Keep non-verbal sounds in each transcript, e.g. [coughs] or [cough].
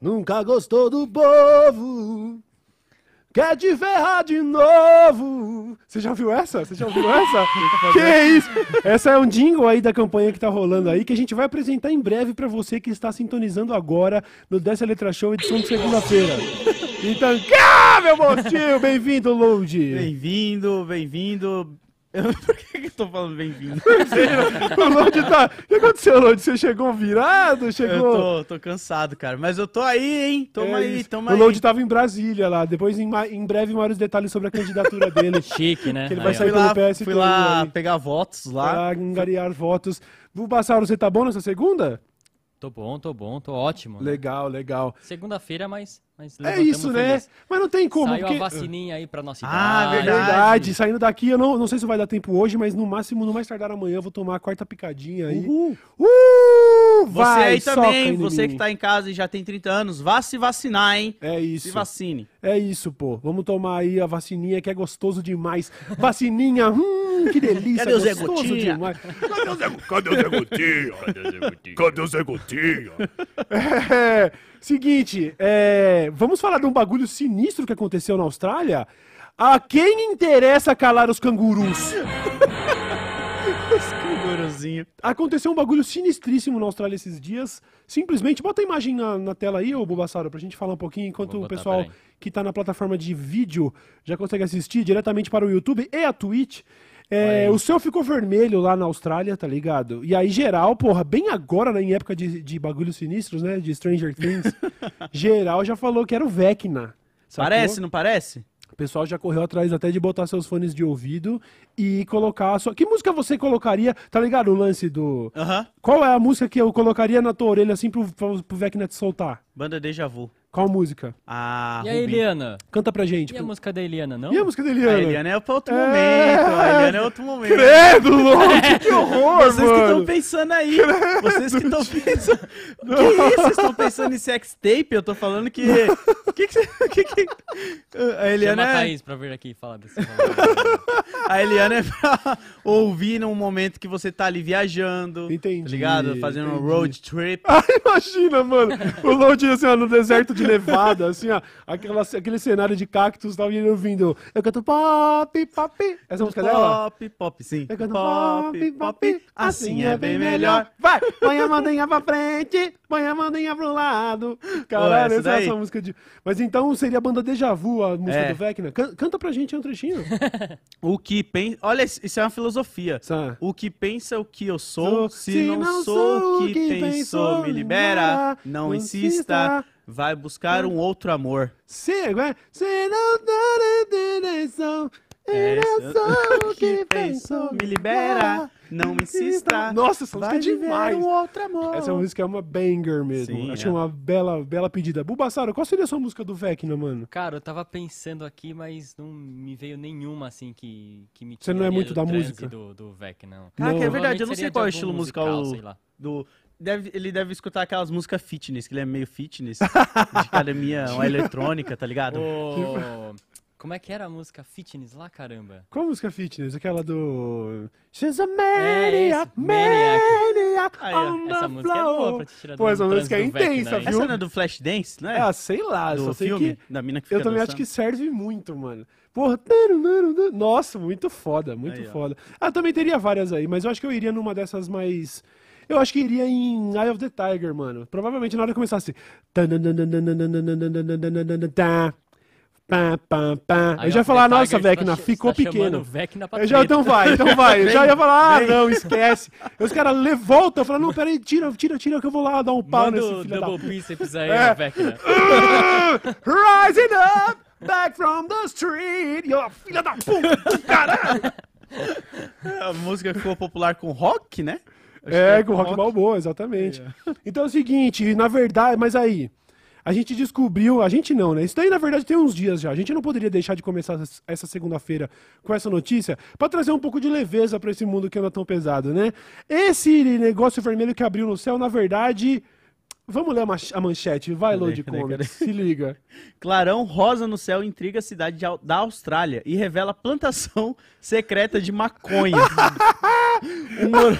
Nunca gostou do povo. Quer te ferrar de novo. Você já ouviu essa? Você já ouviu essa? [laughs] que é isso? Essa é um jingle aí da campanha que tá rolando aí, que a gente vai apresentar em breve pra você que está sintonizando agora no Dessa Letra Show, edição de segunda-feira. Então, [laughs] cá, meu monstro! Bem-vindo, Load! Bem-vindo, bem-vindo. Por que, que eu tô falando bem-vindo? o Load tá... O que aconteceu, Load? Você chegou virado? Chegou... Eu tô, tô cansado, cara. Mas eu tô aí, hein? Tamo É aí, isso. tamo o aí. Load tava em Brasília lá. Depois, em, em breve, maiores detalhes sobre a candidatura [laughs] dele. Chique, né? Que ele Aí, vai sair lá, pelo PSTU fui lá aí. pegar votos lá. Pra angariar votos. Bulbasauro, você tá bom nessa segunda? Tô bom, tô bom, tô ótimo. né? Legal, legal. Segunda-feira, mas, mas É isso, né? feliz. Mas não tem como. Saiu porque... a vacininha aí pra nossa Ah, idade. verdade. Verdade, saindo daqui, eu não, não sei se vai dar tempo hoje, mas no máximo, no mais tardar amanhã, eu vou tomar a quarta picadinha aí. Uhul. Uh! Você Vai, aí soca também, você que tá em casa e já tem 30 anos, vá se vacinar, hein? É Se isso. vacine. É isso, pô. Vamos tomar aí a vacininha que é gostoso demais. Vacininha, hum, que delícia. Cadê o Zé gostoso Gotinha? demais. Cadê o Zé, cadê o Zé Gotinha? Cadê o Zé Gotinha? É, seguinte, é, vamos falar de um bagulho sinistro que aconteceu na Austrália? A quem interessa calar os cangurus? Canguruzinho. Aconteceu um bagulho sinistríssimo na Austrália esses dias. Simplesmente, bota a imagem na, na tela aí, ô Bubassaro, pra gente falar um pouquinho, enquanto Vou o botar, pessoal que tá na plataforma de vídeo já consegue assistir diretamente para o YouTube e a Twitch. É, o céu ficou vermelho lá na Austrália, tá ligado? E aí, geral, porra, bem agora, né, em época de, de bagulhos sinistros, né? De Stranger Things, [laughs] geral já falou que era o Vecna. sacou? Parece, não parece? O pessoal já correu atrás até de botar seus fones de ouvido e colocar a sua. Que música você colocaria? Tá ligado o lance do. Aham. Qual é a música que eu colocaria na tua orelha assim pro, pro, pro Vecna te soltar? Banda Deja Vu. Qual música? A E a Rubi. Eliana? Canta pra gente. E a música da Eliana, não? E a música da A Eliana? Eliana é pra outro É. momento. A Eliana é outro [laughs] momento. Credo, louco, [laughs] que horror, Vocês que estão mano. pensando aí. Vocês que estão [laughs] pensando. Que isso? Vocês estão pensando em sex tape? Eu tô falando que. Que que, que, que... A Chama Eliana a é. Thaís pra vir aqui falar desse. A Eliana é pra ouvir num momento que você tá ali viajando. Entendi, Tá ligado? Fazendo um entendi. road trip. Ah, imagina, mano. O Load assim, ó, no deserto de Nevada, assim, ó. Aquela, aquele cenário de cactos, tal, e ele ouvindo. Eu canto pop, pop. Essa música é dela? Pop, pop, sim. Eu canto Pop, pop, assim é bem melhor. Vai, põe a mandinha pra frente, põe a mandinha pro lado. Caralho, essa essa é essa música de. Mas então seria a banda Deja Vu, a música É. do Vecna. Can- Canta pra gente um trechinho. [laughs] O que pensa. Olha, isso é uma filosofia. Essa- O que pensa o que eu sou, Sou- se, não, sou o que, pensou, me libera, não, não insista, insista. Vai buscar um outro amor. É? Não dá direção, É, eu sou [laughs] o que pensou, me libera, não insista, Nossa, essa música é demais. um outro amor. Essa música é uma banger mesmo. Sim, Achei é. uma bela, bela pedida. Bubassaro, qual seria a sua música do Vecna, mano? Cara, eu tava pensando aqui, mas não me veio nenhuma assim que, que me Você não é muito da música? Do, do Vec, não. Caraca, Não. é verdade, eu não sei qual é o estilo musical, sei lá. do... Deve, ele deve escutar aquelas músicas fitness, que ele é meio fitness, [laughs] de academia, uma eletrônica, tá ligado? Ô, [laughs] Como é que era a música fitness lá, caramba? Qual música fitness? Aquela do. She's a É, maniac, esse, Maniac. maniac Aí, on Essa the música é floor. boa pra te tirar Pô, do essa música é intensa, viu? Essa não é do Flashdance, não é? Ah, sei lá, do só sei filme, que. da mina que fica Eu também acho dançando. que serve muito, mano. Porra, nossa, muito foda, muito Aí, ó. foda. Ah, também teria várias aí, mas eu acho que eu iria numa dessas mais. Eu acho que iria em Eye of the Tiger, mano. Provavelmente na hora que começasse. Pá, pá, pá. Eu Aí, já ia falar, nossa, Vecna, tá ficou tá pequeno. Vecna pra Eu já, então vai, então vai. Eu já ia falar, ah, Vem. não, esquece. Aí Os caras voltam, eu falo, não, peraí, tira, tira, tira, que eu vou lá dar um pau Manda nesse filho da double bíceps aí, É. ó, Vecna. [laughs] Rising up, back from the street. Ó, filha da puta, caralho. [laughs] A música ficou popular com rock, né? É, que com o Rock Balboa, exatamente. Então é o seguinte, na verdade, mas aí, a gente descobriu, a gente não, né? Isso daí, na verdade, tem uns dias já. A gente não poderia deixar de começar essa- essa segunda-feira com essa notícia pra trazer um pouco de leveza pra esse mundo que anda tão pesado, né? Esse negócio vermelho que abriu no céu, na verdade. Vamos ler a, manchete, vai, Load cadê, Comics, se liga. [laughs] Clarão rosa no céu intriga a cidade de da Austrália e revela plantação [laughs] secreta de maconha. [laughs] um, moro-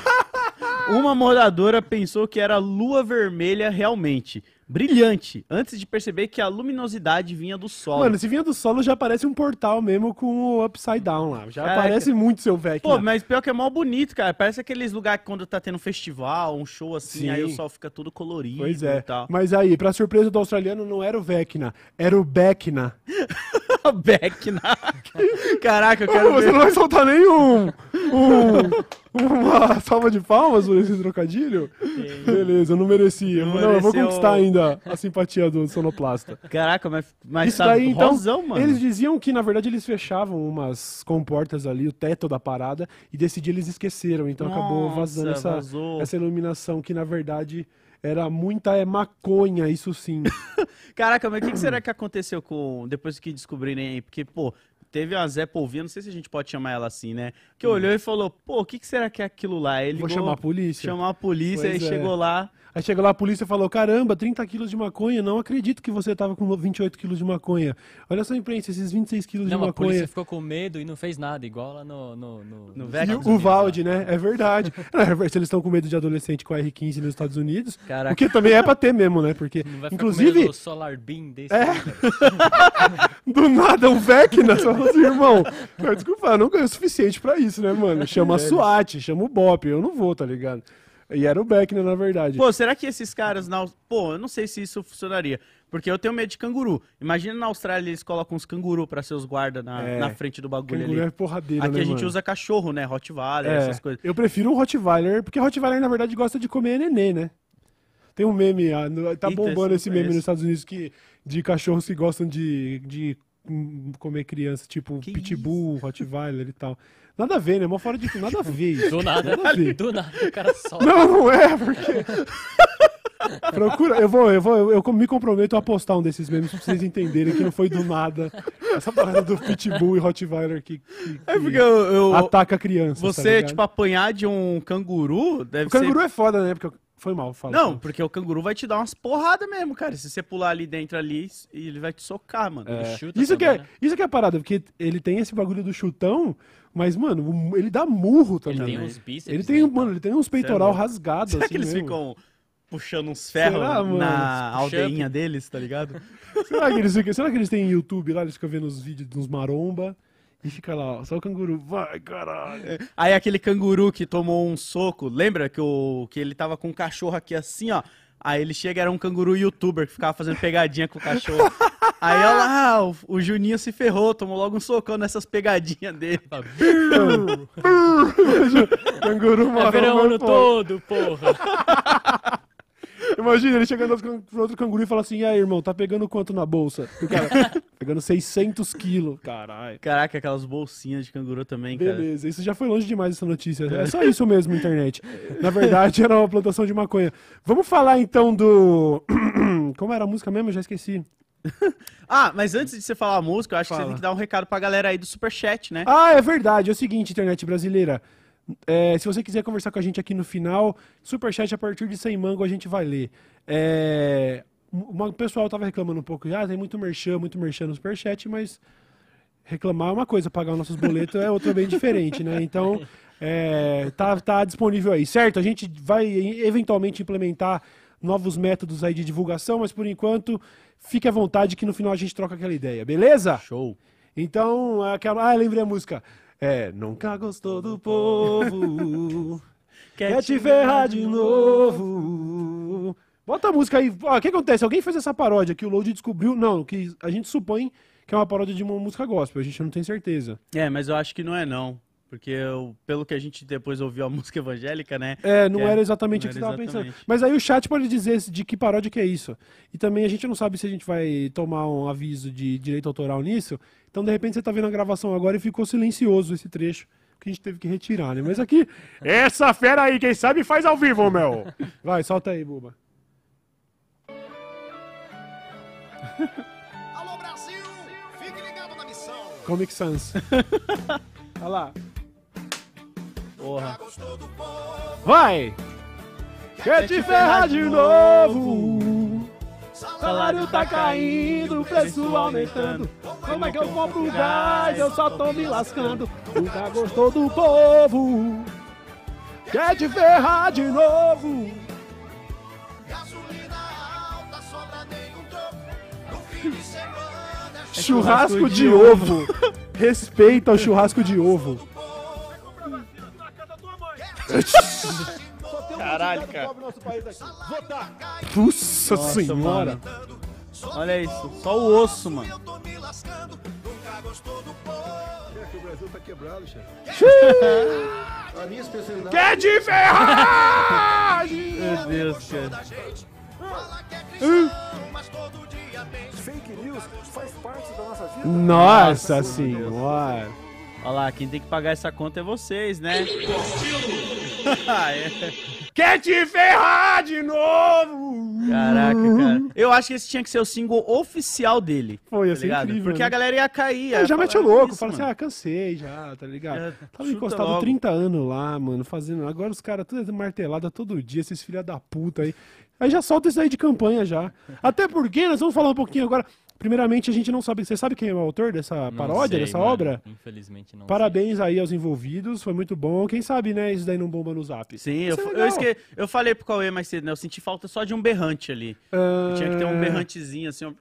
Uma moradora pensou que era lua vermelha realmente, brilhante, antes de perceber que a luminosidade vinha do sol. Mano, se vinha do solo já parece um portal mesmo com o upside down lá. Já Caraca. parece muito seu Vecna. Pô, mas pior que é mó bonito, cara. Parece aqueles lugares que quando tá tendo um festival, um show assim, Sim. aí o sol fica tudo colorido Pois e é. tal. Mas aí, pra surpresa do australiano, não era o Vecna, era o Beckna. [laughs] Beckna. [laughs] Caraca, eu Ô, quero você ver. não vai soltar nenhum. Um, uma salva de palmas por esse trocadilho? Beleza, eu não mereci. Não não, eu vou conquistar ainda a simpatia do sonoplasta. Caraca, mas, mas Isso tá daí, então, rosão, mano. eles diziam que, na verdade, eles fechavam umas comportas ali, o teto da parada, e dia eles esqueceram. Então acabou Nossa, vazando essa, vazou. essa iluminação que, na verdade, era muita é maconha, isso sim. [laughs] Caraca, mas o que, que será que aconteceu com. Depois que descobrirem aí? Porque, pô, teve uma Zé Polvinha, não sei se a gente pode chamar ela assim, né? Que olhou e falou, pô, o que, que será que é aquilo lá? Ele Hum. Vou chamar a polícia. chamar a polícia Pois e é. chegou lá. Aí chegou lá a polícia e falou: Caramba, 30 quilos de maconha, não acredito que você tava com 28 quilos de maconha. Olha só, imprensa, esses 26 quilos de Não, a maconha. polícia ficou com medo e não fez nada, igual lá no... No, no, No. E o, Valde, né? É verdade. [laughs] É, Se eles estão com medo de adolescente com R15 nos Estados Unidos, Caraca. o que também é pra ter mesmo, né? Porque, Não vai ficar com inclusive, medo do Solar Beam desse. É. [laughs] do nada um Vecna, só assim, irmão. Desculpa, eu não ganho o suficiente pra isso, né, mano? [laughs] Chama a SWAT, chama o BOP, eu não vou, tá ligado? E era o Beckner, na verdade. Pô, será que esses caras na. Pô, eu não sei se isso funcionaria. Porque eu tenho medo de canguru. Imagina na Austrália eles colocam uns canguru pra ser os guardas na, É. na frente do bagulho Canguru ali. é porradeiro, Aqui né, a gente mano? usa cachorro, né? Rottweiler, É, essas coisas. Eu prefiro um Rottweiler, porque Rottweiler, na verdade, gosta de comer nenê, né? Tem um meme, ah, no- tá Eita, bombando esse meme nos Estados Unidos que, de cachorros que gostam de, de hum, comer criança, tipo Que Pitbull, Rottweiler e tal. [laughs] Nada a ver, né? Mó fora de... Nada a ver. Do nada, Nada a ver. do nada, o cara solta. Não, não é, porque... [laughs] Procura, eu vou, eu vou, eu, me comprometo a postar um desses memes pra vocês entenderem que não foi do nada essa parada do Pitbull e Rottweiler que, que, É que porque eu. eu- ataca crianças. tá você, ligado? tipo, apanhar de um canguru deve O canguru ser. é foda, né? Porque eu- foi mal, fala. Não, porque o canguru vai te dar umas porradas mesmo, cara. Se você pular ali dentro ali, ele vai te socar, mano. É. chuta Isso, que é, né? isso que é a parada, porque ele tem esse bagulho do chutão, mas, mano, ele dá murro Ele também. tem uns bíceps. Ele tem, né, mano, ele tem uns peitoral louco. rasgados, Será assim que eles mesmo. ficam puxando uns ferros Será, mano? na aldeinha deles, tá ligado? Será que, eles será que eles têm YouTube lá, eles ficam vendo os vídeos dos maromba e fica lá, ó, só o canguru, vai, caralho. Aí aquele canguru que tomou um soco, lembra que, o, que ele tava com um cachorro aqui assim, ó. Aí ele chega, era um canguru youtuber que ficava fazendo pegadinha com o cachorro. [laughs] Aí olha lá, o, o Juninho se ferrou, tomou logo um socão nessas pegadinhas dele. [laughs] canguru É maromba. verão o ano pô. todo, porra. Imagina ele chegando pro outro canguru e fala assim, e aí, irmão, tá pegando quanto na bolsa? E o cara, pegando 600 quilos, caralho. Caraca, aquelas bolsinhas de canguru também, cara. Beleza, isso já foi longe demais essa notícia. É só [laughs] isso mesmo, internet. Na verdade, era uma plantação de maconha. Vamos falar então do. [clears throat] Como era a música mesmo? Eu já esqueci. [laughs] Ah, mas antes de você falar a música, eu acho que Fala. você tem que dar um recado pra galera aí do Superchat, né? Ah, é verdade. É o seguinte, internet brasileira. É, se você quiser conversar com a gente aqui no final, superchat a partir de 100 mango a gente vai ler. É, o pessoal tava reclamando um pouco, ah, tem muito merchan, muito merchan no superchat, mas reclamar é uma coisa, pagar os nossos boletos é outra bem diferente, né? Então, é, tá, tá disponível aí, certo? A gente vai eventualmente implementar novos métodos aí de divulgação, mas por enquanto, fique à vontade que no final a gente troca aquela ideia, beleza? Show. Então, aquela. Ah, lembrei a música. É, nunca gostou do povo. [laughs] quer te ferrar de novo. Bota a música aí. O que acontece? Alguém fez essa paródia que o Load descobriu. Não, que a gente supõe que é uma paródia de uma música gospel. A gente não tem certeza. É, mas eu acho que não é não. Porque eu- pelo que a gente depois ouviu a [laughs] música evangélica, né? É, não É, era exatamente o que você estava pensando. Mas aí o chat pode dizer de que paródia que é isso. E também a gente não sabe se a gente vai tomar um aviso de direito autoral nisso. Então, de repente, você tá vendo a gravação agora e ficou silencioso esse trecho. Que a gente teve que retirar, né? Mas aqui. [laughs] Essa fera aí, quem sabe faz ao vivo, meu! Vai, solta aí, Buba. [laughs] Alô Brasil, fique ligado na missão. Comic Sans. [laughs] Olha lá. Porra. Gostou do povo? Vai! Quer te ferrar de novo! Salário tá caindo, preço aumentando. Como é que eu compro gás? Eu só tô me lascando. Nunca gostou do povo. Quer te ferrar de novo. Churrasco de ovo. [laughs] Respeita o churrasco de ovo. Caralho, cara. Nossa, Nossa, senhora. Olha isso, só o osso, mano. eu tô me lascando. Nunca gostou do povo. O Brasil tá quebrado, chefe. A minha especialidade. Quer te ferrar! de Meu Deus, cara. É cristão, mas todo dia tem. Fake news faz parte da nossa vida. Nossa senhora. Olha lá, quem tem que pagar essa conta é vocês, né? [laughs] Ah, é. Quer te ferrar de novo! Caraca, cara. Eu acho que esse tinha que ser o single oficial dele. Foi, ia tá ser ligado? incrível, Porque né? a galera ia cair. Ia já mete o louco, fala assim, ah, cansei já, tá ligado? É, Tava encostado logo. 30 anos lá, mano, fazendo. Agora os caras tudo martelada todo dia, esses filha da puta aí. Aí já solta isso aí de campanha já. Até porque nós vamos falar um pouquinho agora. Primeiramente, a gente não sabe. Você sabe quem é o autor dessa Não paródia, sei, dessa mano. obra? Infelizmente não Parabéns aí aos envolvidos, foi muito bom. Quem sabe, né, isso daí não bomba no zap. Sim, eu, é eu, esque... eu falei pro Cauê mais cedo, né? Eu senti falta só de um berrante ali. Tinha que ter um berrantezinho assim, ó.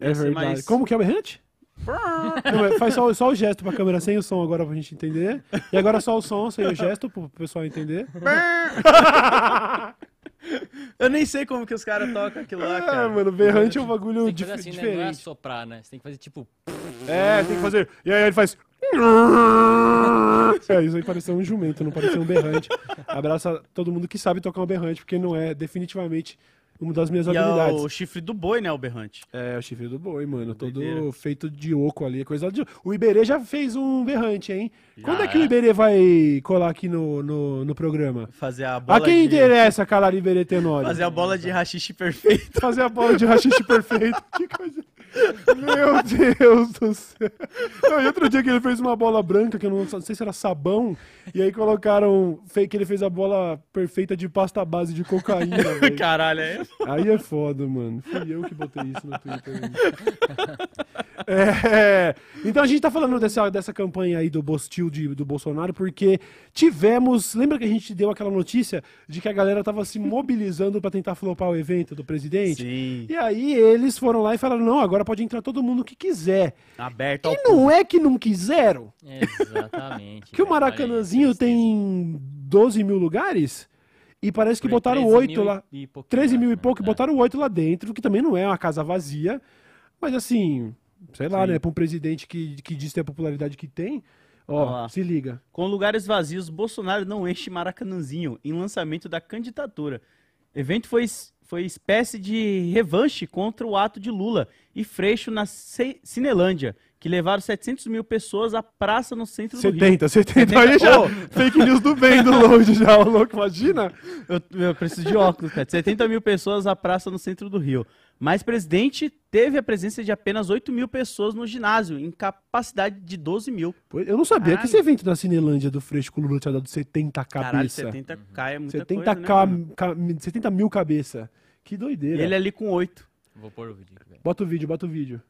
É verdade. mais- Como que é o berrante? [laughs] Não, mas faz só, só o gesto pra câmera sem o som agora pra gente entender. E agora só o som sem o gesto pro pessoal entender. [laughs] [laughs] Eu nem sei como que os caras tocam aquilo lá, Ah, cara. mano, berrante é um bagulho Tem que dif fazer assim, né? Não é diferente. soprar, né? Você tem que fazer tipo. É, tem que fazer. E aí ele faz. [laughs] É, isso aí pareceu um jumento, não pareceu um berrante. Abraço a todo mundo que sabe tocar um berrante, porque não é definitivamente uma das minhas E é habilidades. o chifre do boi, né, o berrante. É, o chifre do boi, mano. Todo Doideira. feito de oco ali, coisa de. O Iberê já fez um berrante, hein? Quando é Já que o é? Iberê vai colar aqui no, no, no programa? Fazer a bola A quem de... interessa calar Iberê Tenório? Fazer a bola de rachixe perfeito. Fazer a bola de rachixe perfeito. [laughs] Que coisa. Meu Deus do céu. Não, e outro dia que ele fez uma bola branca, que eu não, não sei se era sabão, e aí colocaram que ele fez a bola perfeita de pasta base de cocaína. [laughs] Caralho, é. Aí é foda, mano. Fui eu que botei isso no Twitter. [laughs] mano. É, então a gente tá falando dessa, dessa campanha aí do Bostil de, do Bolsonaro, porque tivemos. Lembra que a gente deu aquela notícia de que a galera tava se mobilizando pra tentar flopar o evento do presidente? Sim. E aí eles foram lá e falaram: não, agora pode entrar todo mundo que quiser. Aberto ao E não é que não quiseram? Exatamente. Que o. Maracanãzinho tem 12 mil lugares e parece que Foi botaram 13 oito lá. e pouquinho 13 lá, mil e né? pouco, e É. botaram oito lá dentro, que também não é uma casa vazia. Mas assim, sei lá, Sim. né? Pra um presidente que, que diz ter a popularidade que tem, ó, se liga. Com lugares vazios, Bolsonaro não enche Maracanãzinho em lançamento da candidatura. Evento foi, foi espécie de revanche contra o ato de Lula e Freixo na Ce- Cinelândia, que levaram 700 mil pessoas à praça no centro do Rio. 70, 70. Aí já, Ô. fake news do bem do longe já, o louco, imagina. Eu, eu preciso de óculos, cara. 70 mil pessoas à praça no centro do Rio. Mas presidente teve a presença de apenas 8 mil pessoas no ginásio, em capacidade de 12 mil. Eu não sabia que Caralho. esse evento da Cinelândia do Freixo com o Lula tinha dado 70 Caralho, cabeça. 70 k é muita 70, coisa, né, ca- ca- 70 mil cabeça. Que E doideira. ele ali com 8. Vou pôr o vídeo. Bota o vídeo, bota o vídeo.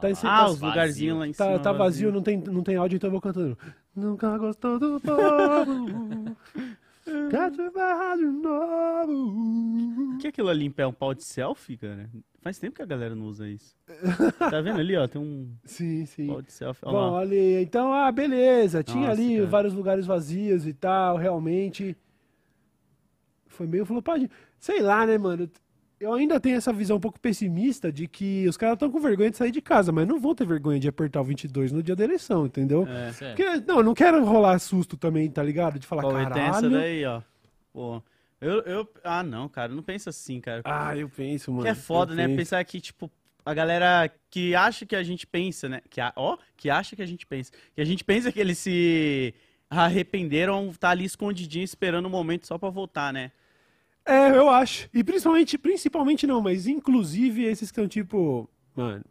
Tá em cima- Ah, tá os lugarzinhos lá em Tá, cima. tá vazio, não tem, não tem áudio, então eu vou cantando. Nunca gostou do [laughs] povo. Quer te ferrar de novo. O que é aquilo ali em pé? Um pau de selfie, cara? Faz tempo que a galera não usa isso. Tá vendo ali, ó? Tem um Sim, sim. pau de selfie. Olha Bom, lá. ali, então, ah, beleza. Tinha Nossa, ali cara. vários lugares vazios e tal, realmente. Foi meio flopagem. Sei lá, né, mano? Eu ainda tenho essa visão um pouco pessimista de que os caras estão com vergonha de sair de casa, mas não vão ter vergonha de apertar o 22 no dia da eleição, entendeu? É. Sério. Porque, não, eu não quero rolar susto também, tá ligado? De falar, Pô, e tem essa caralho. daí, ó. Pô. Eu, eu. Ah, não, cara. Não pensa assim, cara. Ah, eu penso, mano. que é foda, eu né? penso. Pensar que, tipo, a galera que acha que a gente pensa, né? Que, a- ó, que acha que a gente pensa. Que a gente pensa que eles se arrependeram, tá ali escondidinho esperando o momento só pra voltar, né? É, eu acho. E principalmente, principalmente não, mas inclusive esses que estão tipo, mano,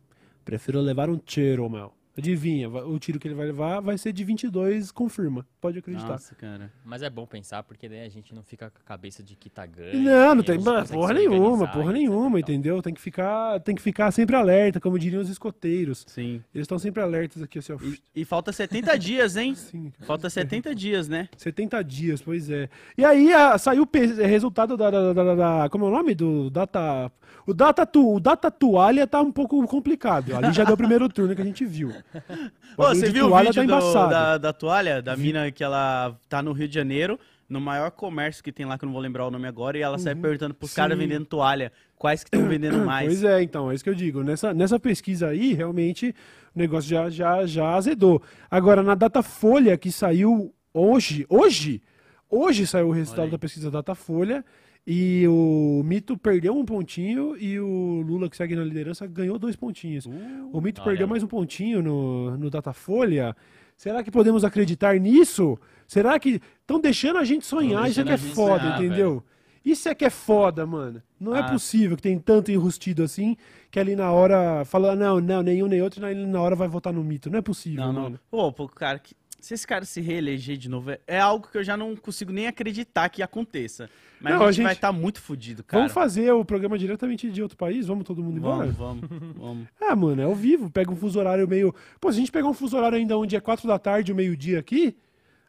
prefiro levar um tiro, meu. Adivinha, o tiro que ele vai levar vai ser de 22, confirma. Pode acreditar. Nossa, cara. Mas é bom pensar, porque daí a gente não fica com a cabeça de que tá ganho. Não, não e tem porra nenhuma, porra nenhuma, entendeu? Tem que ficar, tem que ficar sempre alerta, como diriam os escoteiros. Sim. Eles estão sempre alertas aqui, assim, ó. E, e falta 70 dias, hein? [laughs] Sim, Falta 70 dias, né? 70 dias, pois é. E aí a- saiu o pe- resultado da, da- da- da- da- Como é o nome? Do Data. O Data, tu, o data Toalha tá um pouco complicado. Ali já deu o primeiro turno que a gente viu. [laughs] Ô, você viu o toalha vídeo tá do- embaçado. da, da toalha? Da mina que ela tá no Rio de Janeiro, no maior comércio que tem lá, que eu não vou lembrar o nome agora, e ela sai perguntando pros caras Uhum. Vendendo toalha. Quais que estão vendendo [coughs] mais? Pois é, então, é isso que eu digo. Nessa, nessa pesquisa aí, realmente, o negócio já, já, já azedou. Agora, na Datafolha, que saiu hoje, hoje, hoje saiu o resultado da pesquisa Datafolha, e o Mito perdeu um pontinho e o Lula, que segue na liderança, ganhou dois pontinhos. o Mito olha perdeu mais um pontinho no, no Datafolha. Será que podemos acreditar nisso? Será que estão deixando a gente sonhar? Isso é que é foda, sonhar, entendeu? Isso é que é foda, mano. Não é Ah. possível que tem tanto enrustido assim que ali na hora fala, não, não, nenhum nem outro, e na hora vai votar no mito. Não é possível, Não, não. mano. Pô, pô, cara, que- se esse cara se reeleger de novo, é, algo que eu já não consigo nem acreditar que aconteça. Mas Não, a a gente, gente- vai estar muito fudido, cara. Vamos fazer o programa diretamente de outro país? Vamos todo mundo embora? Vamos, vamos, vamos. [laughs] Ah, mano, é ao vivo. Pega um fuso horário meio. Pô, se a gente pegar um fuso horário ainda onde é 4 da tarde, o meio-dia aqui,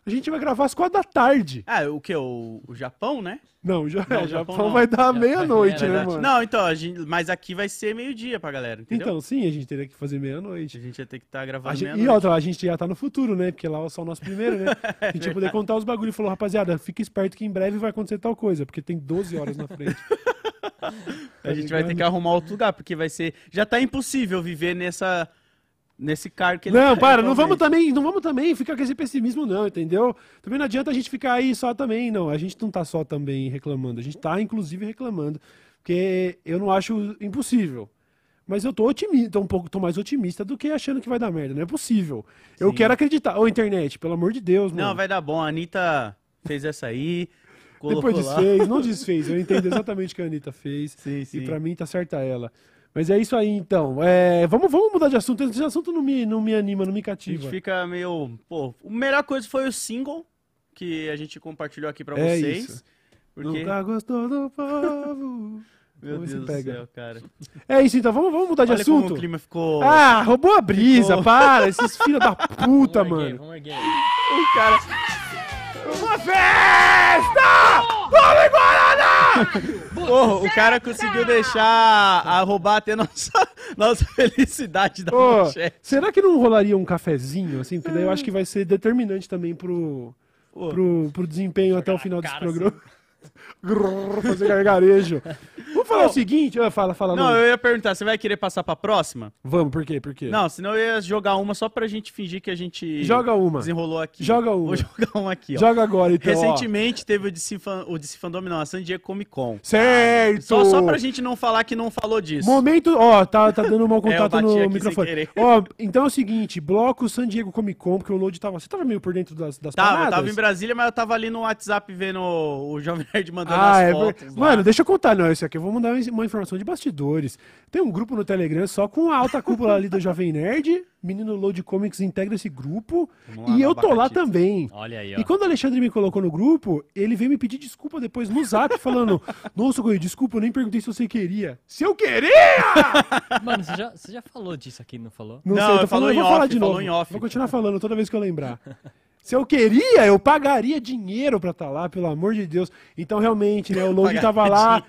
a gente vai gravar às 4 da tarde. Ah, o que? O, o Japão, né? Não, já, Não, o Japão Japão não. vai dar meia-noite, é né, mano? Não, então, a gente, mas aqui vai ser meio-dia pra galera, entendeu? Então, sim, a gente teria que fazer a meia-noite. gente ia ter que estar A gravando gente- e meia-noite. outra, a gente já tá no futuro, né? Porque lá é só o nosso primeiro, né? [laughs] A gente ia poder contar os bagulhos. Falou, rapaziada, fica esperto que em breve vai acontecer tal coisa, porque tem 12 horas na frente. [laughs] A gente vai ter que arrumar outro lugar, porque vai ser. Já tá impossível viver nessa. Nesse cargo que ele Não, tá para, não vamos também, não vamos também ficar com esse pessimismo, não, entendeu? Também não adianta a gente ficar aí só também, não. A gente não tá só também reclamando, a gente tá inclusive reclamando, porque eu não acho impossível. Mas eu tô otimista, um pouco, tô mais otimista do que achando que vai dar merda. Não é possível. Eu Sim. quero acreditar. Ô, internet, pelo amor de Deus, mano. Não, vai dar bom. A Anitta fez essa aí. Depois lá. desfez, não desfez. Eu entendo exatamente o que a Anitta fez. Sim, [laughs] sim. E pra mim tá certa ela. Mas é isso aí, então. É, vamos, vamos mudar de assunto. Esse assunto não me, não me anima, não me A gente cativa. fica meio. Pô, a melhor coisa foi o single que a gente compartilhou aqui pra É vocês. isso. Porque. Nunca gostou do povo. [laughs] Meu Deus do céu, cara. É isso, então. Vamos, vamos mudar de Olha como assunto. o clima ficou. Ah, roubou a brisa, Ficou. para. Esses filhos da [laughs] puta, Vamos mano. Vamos erguer. O cara. Uma festa! Vamos embora, [laughs] Porra, o cara conseguiu deixar a roubar até nossa, nossa felicidade da Ô, manchete. será que não rolaria um cafezinho, assim? Porque daí eu acho que vai ser determinante também pro, pro, pro desempenho até o na final desse assim. programa. [laughs] Grrr, fazer gargarejo. [laughs] Vamos falar Ô. o seguinte. ah, Fala, fala. Não, Não, eu ia perguntar, você vai querer passar pra próxima? Vamos, por quê? Por quê? Não, senão eu ia jogar uma só pra gente fingir que a gente Joga uma. desenrolou aqui. Joga uma. Vou [laughs] jogar uma aqui, ó. Joga agora, então. ó. Recentemente teve o DC, Fan, o DC Fandom, não, a San Diego Comic Con. Certo! Só, só pra gente não falar que não falou disso. Momento, ó, tá, tá dando mau [laughs] É, contato bati no microfone. Ó, então é o seguinte, bloco San Diego Comic Con, porque o Load tava. Você tava meio por dentro das, das Tava, paradas? tava em Brasília, mas eu tava ali no WhatsApp vendo o, Jovem Nerd mandando Ah, as é fotos. lá. Mano, deixa eu contar, não. Esse aqui eu vou mandar uma informação de bastidores. Tem um grupo no Telegram só com a alta cúpula ali do [laughs] Jovem Nerd. Menino Load Comics integra esse grupo. Vamos lá e eu tô lá também. Olha aí, ó. E quando o Alexandre me colocou no grupo, ele veio me pedir desculpa depois no zap, falando: [laughs] Nossa, Goi, desculpa, eu nem perguntei se você queria. Se eu queria! [laughs] Mano, você já, você já falou disso aqui, não falou? Não, Não, sei, eu tô falando, eu vou falar de novo. Vou continuar falando toda vez que eu lembrar. Se eu queria, eu pagaria dinheiro pra estar lá, pelo amor de Deus. Então, realmente, né, o Load tava lá.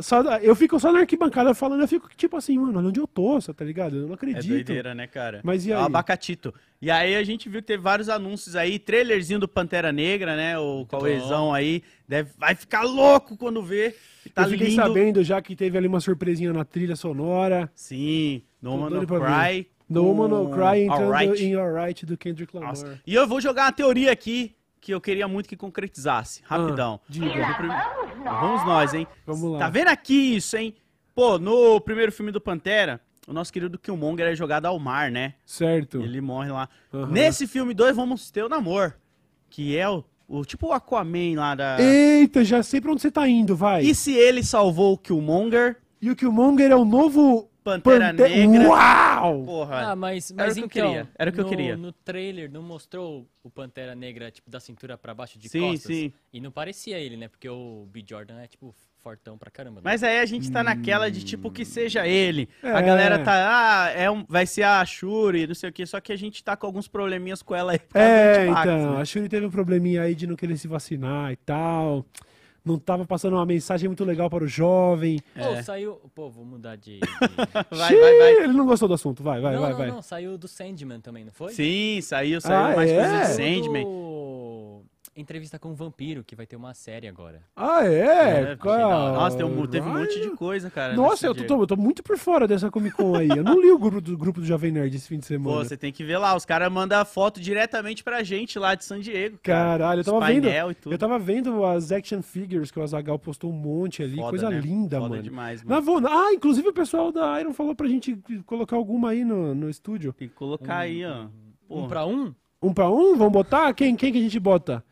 Só, eu fico só na arquibancada falando, eu fico tipo assim, mano, olha onde eu tô, tá ligado? Eu não É acredito. doideira, né, cara? Mas e É o aí? abacatito. E aí a gente viu que teve vários anúncios aí, trailerzinho do Pantera Negra, né? O Cauêzão aí. Deve, vai ficar louco quando vê. Tá eu fiquei lindo. sabendo já que teve ali uma surpresinha na trilha sonora. Sim, No Tô Man doido No Woman No Cry entrando Alright. em Alright do Kendrick Lamar. Nossa. E eu vou jogar uma teoria aqui que eu queria muito que concretizasse. Rapidão. Ah, diga. Prim- Vamos nós, hein? Vamos lá. Tá vendo aqui isso, hein? Pô, no primeiro filme do Pantera, o nosso querido Killmonger é jogado ao mar, né? Certo. Ele morre lá. Nesse filme 2, vamos ter o namoro. Que é o, o tipo o Aquaman lá da. Eita, já sei pra onde você tá indo, vai. E se ele salvou o Killmonger? E o Killmonger é o novo Pantera Pante- Negra. Uau! Porra. Ah, mas, Era mas o que eu então, queria, era o que eu no, queria. No trailer não mostrou o Pantera Negra, tipo, da cintura pra baixo de Sim, costas? sim. E não parecia ele, né? Porque o B. Jordan é, tipo, fortão pra caramba. né? Mas aí a gente tá naquela de tipo que seja ele. A É. galera tá, ah, é um, vai ser a Shuri, não sei o que, só que a gente tá com alguns probleminhas com ela aí. É, então, né? a Shuri teve um probleminha aí de não querer se vacinar e tal. Não tava passando uma mensagem muito legal para o jovem. Pô, É. saiu... Pô, vou mudar de... de- [laughs] Vai, vai, vai. Ele não gostou do assunto. Vai, vai, não, vai, não, vai. não, saiu do Sandman também, não foi? Sim, saiu, saiu Ah, mais é? coisa Saiu Sandman. do... Entrevista com o Vampiro, que vai ter uma série agora. Ah, é? É, Cara, Nossa, tem um- teve um monte de coisa, cara. Nossa, eu tô, eu tô muito por fora dessa Comic Con aí. Eu não li o grupo do, grupo do Jovem Nerd esse fim de Pô, semana. você tem que ver lá, os caras mandam foto diretamente pra gente lá de San Diego, cara. Caralho, eu tava vendo. e. Eu tava vendo as action figures que o Azagal postou um monte ali. Foda, coisa né? linda, Foda mano. demais, Na mano. Vona- Ah, inclusive o pessoal da Iron falou pra gente colocar alguma aí no, no estúdio. Tem que colocar aí, ó. Um Porra. pra um? Um pra um? Vamos botar? Quem, quem que a gente bota?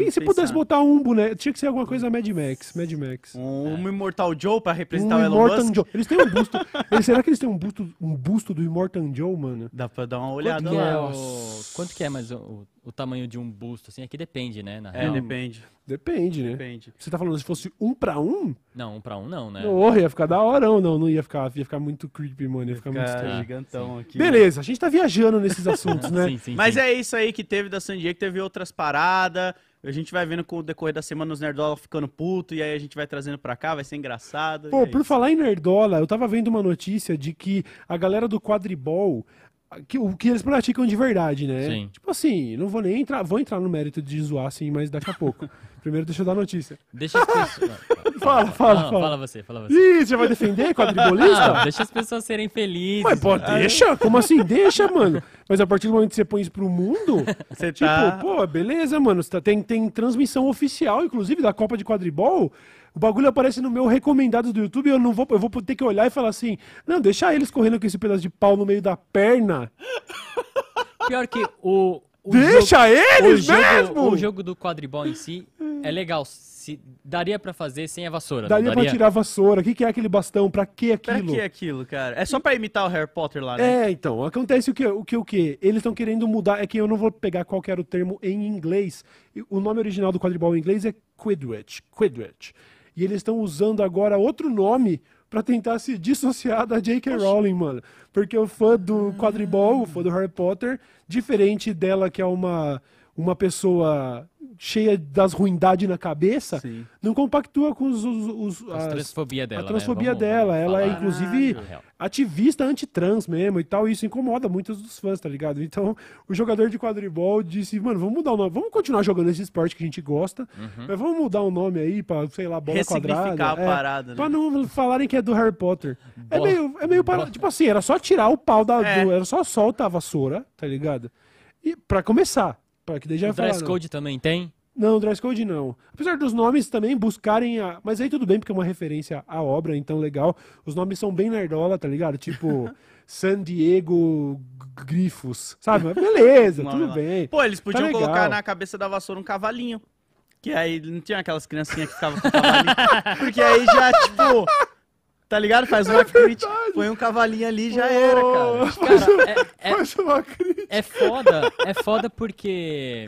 Quem, se pensar. pudesse botar um boneco, tinha que ser alguma coisa Mad Max. Mad Max. Um, um Immortal Joe pra representar Um o Elon Immortan Musk. Joe. Eles têm um busto. eles- será que eles têm um busto, um busto do Immortan Joe, mano? Dá pra dar uma olhada Quanto que, é lá. o... Quanto que é mais o, o, tamanho de um busto? Assim, aqui depende, né? Na É, real. depende. Depende, né? Depende. Você tá falando se fosse um pra um? Não, um pra um não, né? Porra, ia ficar da hora ou não? Não ia ficar, ia ficar muito creepy, mano. Ia ficar muito Fica estranho. gigantão aqui. Beleza, a gente tá viajando nesses [laughs] assuntos, né? Sim, sim, Mas sim. é isso aí que teve da San Diego, teve outras paradas. A gente vai vendo com o decorrer da semana os Nerdola ficando puto, e aí a gente vai trazendo pra cá, vai ser engraçado. Pô, é por isso. falar em Nerdola, eu tava vendo uma notícia de que a galera do quadribol, que, o que eles praticam de verdade, né? Sim. Tipo assim, não vou nem entrar, vou entrar no mérito de zoar assim, mas daqui a pouco. [laughs] Primeiro deixa eu dar a notícia. Deixa as pessoas... [laughs] Não, Fala, fala, não, fala. fala você, fala você. Ih, você vai defender [laughs] quadribolista? Ah, deixa as pessoas serem felizes. Mas pô, deixa, como assim? Deixa, mano. Mas a partir do momento que você põe isso pro mundo, Você tipo, tá. pô, beleza, mano. Tá- tem, tem transmissão oficial, inclusive, da Copa de Quadribol. O bagulho aparece no meu recomendados do YouTube e eu não vou, eu vou ter que olhar e falar assim: não, deixa eles correndo com esse pedaço de pau no meio da perna. [laughs] Pior que o... o deixa jogo, o, eles jogo, mesmo! o jogo do quadribol em si é legal. Se, daria pra fazer sem a vassoura. não Daria pra tirar a vassoura. O que, que é aquele bastão? Pra que Pra aquilo? que aquilo, cara? É só pra imitar o Harry Potter lá, né? É, então, acontece o que, o que, o que? Eles estão querendo mudar, é que eu não vou pegar qual que era o termo em inglês. O nome original do quadribol em inglês é Quidditch, Quidditch. E eles estão usando agora outro nome pra tentar se dissociar da J.K. Rowling, mano. Porque o fã do quadribol, o fã do Harry Potter, diferente dela que é uma, uma pessoa cheia das ruindades na cabeça, Sim. não compactua com os, os, os- A as- transfobia dela. a né? transfobia Vamos- dela. Ela é, falar inclusive, a real. ativista antitrans mesmo e tal. E isso incomoda muitos dos fãs, tá ligado? Então, [laughs] o jogador de quadribol disse, mano, vamos mudar o nome. Vamos continuar jogando esse esporte que a gente gosta, mas vamos mudar o nome aí pra, sei lá, bola quadrada. a é, parada, Pra né? não falarem que é do Harry Potter. É meio, é meio para, tipo assim, era só tirar o pau da... É. do- era só soltar a vassoura, tá ligado? E pra começar. Pra que daí já O falar, dress não. code também tem? Não, dress code não. Apesar dos nomes também buscarem a. Mas aí tudo bem, porque é uma referência à obra, então legal. Os nomes são bem nerdola, tá ligado? Tipo, [laughs] San Diego Grifos, sabe? Mas beleza, tudo lá. bem. Pô, eles podiam legal. colocar na cabeça da vassoura um cavalinho. Que aí não tinha aquelas criancinhas que ficavam com cavalinho. [laughs] Porque aí já, tipo. Tá ligado? Faz uma crítica. Põe um cavalinho ali e já era, cara. Cara, é, é, Faz uma crítica. é foda. É foda porque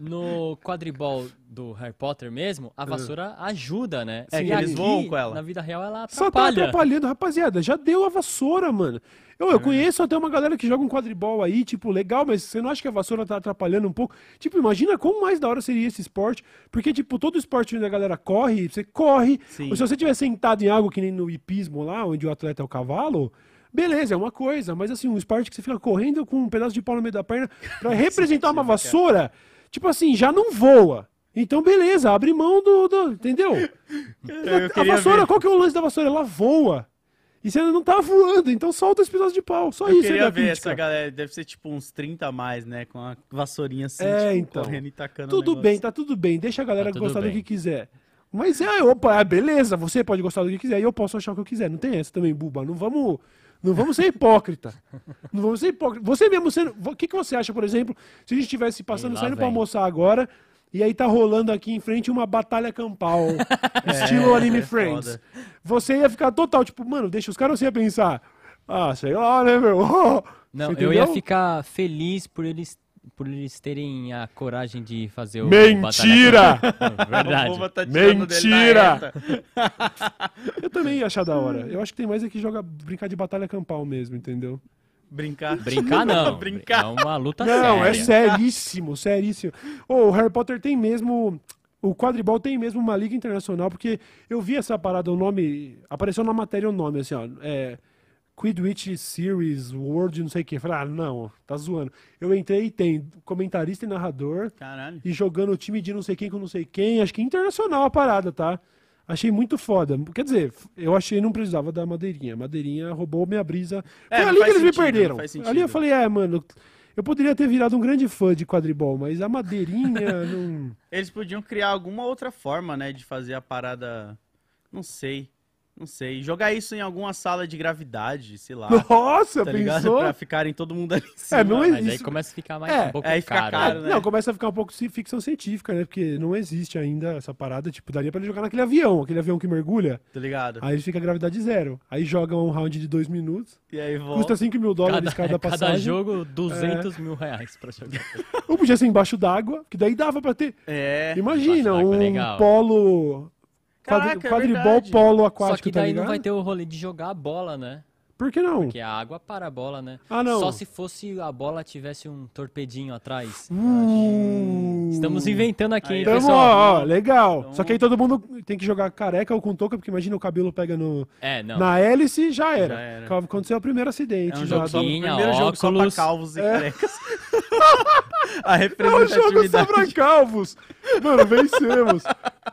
no quadribol do Harry Potter mesmo, a vassoura ajuda, né? É, E que eles aqui, voam com ela. Na vida real, ela Só tá atrapalha. atrapalhando, rapaziada. Já deu a vassoura, mano. Eu, eu conheço até uma galera que joga um quadribol aí, tipo, legal, mas você não acha que a vassoura tá atrapalhando um pouco? Tipo, imagina como mais da hora seria esse esporte. Porque, tipo, todo esporte onde a galera corre, você corre. Sim. Ou se você estiver sentado em algo que nem no hipismo lá, onde o atleta é o cavalo. Beleza, é uma coisa, mas assim, um esporte que você fica correndo com um pedaço de pau no meio da perna pra [laughs] representar uma vassoura, tipo assim, já não voa. Então, beleza, abre mão do. do- entendeu? [laughs] Eu a queria vassoura, ver. qual que é o lance da vassoura? Ela voa. E você não tá voando, então solta esse pedaço de pau. Só Eu isso é queria da ver crítica. essa galera. Deve ser tipo uns 30 a mais, né? Com a vassourinha assim, É, tipo, então. correndo e tacando Tudo bem, tá tudo bem. Deixa a galera Tá gostar do bem. que quiser. Mas é, opa, é, beleza, você pode gostar do que quiser e eu posso achar o que eu quiser. Não tem essa também, buba. Não vamos, não vamos ser hipócrita. não vamos ser hipócrita. Você mesmo sendo. O que, que você acha, por exemplo, se a gente estivesse passando, saindo vem. almoçar agora, e aí tá rolando aqui em frente uma batalha campal, [laughs] estilo É, anime é Friends. foda. Você ia ficar total, tipo, mano, deixa os caras você ia pensar. Ah, sei lá, né, meu? [laughs] Não, eu ia ficar feliz por eles, por eles terem a coragem de fazer o. Mentira! Campal. [laughs] O Verdade. povo tá Mentira! [laughs] Eu também ia achar da hora. Eu acho que tem mais é que joga brincar de batalha campal mesmo, entendeu? Brincar. Brincar [laughs] não. Brincar. É uma luta Não, é séria. seríssimo, seríssimo. Ô, o Harry Potter tem mesmo. O quadribol tem mesmo uma liga internacional, porque eu vi essa parada, o nome. Apareceu na matéria o nome, assim, ó. É. Quidditch Series World, não sei o que. Falei, ah, não, tá zoando. Eu entrei e tem comentarista e narrador, Caralho. e jogando o time de não sei quem com não sei quem. Acho que é internacional a parada, tá? Achei muito foda. Quer dizer, eu achei que não precisava da madeirinha. Madeirinha roubou minha brisa. É, Foi ali que eles me sentido, perderam. não faz Ali eu falei, é, mano, eu poderia ter virado um grande fã de quadribol, mas a madeirinha [laughs] não. Eles podiam criar alguma outra forma, né, de fazer a parada. Não sei. Não sei. Jogar isso em alguma sala de gravidade, sei lá. Nossa, tá ligado? pensou? Pra ficarem todo mundo ali em cima. É, não Mas aí existe. começa a ficar mais É, um pouco aí fica caro. caro, né? Não, começa a ficar um pouco ficção científica, né? Porque não existe ainda essa parada. Tipo, daria pra ele jogar naquele avião, aquele avião que mergulha. Tá ligado? Aí ele fica a gravidade zero. Aí joga um round de dois minutos. E aí volta. Custa 5 mil dólares Cada, cada, [laughs] cada passagem. jogo, 200 mil reais pra jogar. Ou podia ser embaixo d'água, que daí dava pra ter. É. Imagina, é um legal. polo. Caraca, é quadribol verdade. polo Só aquático, que tá daí não ligado? vai ter o rolê de jogar a bola, né? Por que não? Porque a água para a bola, né? Ah, não. Só se fosse a bola tivesse um torpedinho atrás. Uh, Estamos inventando aqui, hein, Aí, Tamo, pessoal? ó, legal. Então- Só que aí todo mundo tem que jogar careca ou com touca, porque imagina o cabelo pega no, É, não. na hélice já era. Já era. Aconteceu o primeiro acidente. É um já só, Toquinha, primeiro jogo só pra óculos. calvos e carecas. [laughs] a É um jogo só representatividade. pra calvos. Mano, vencemos.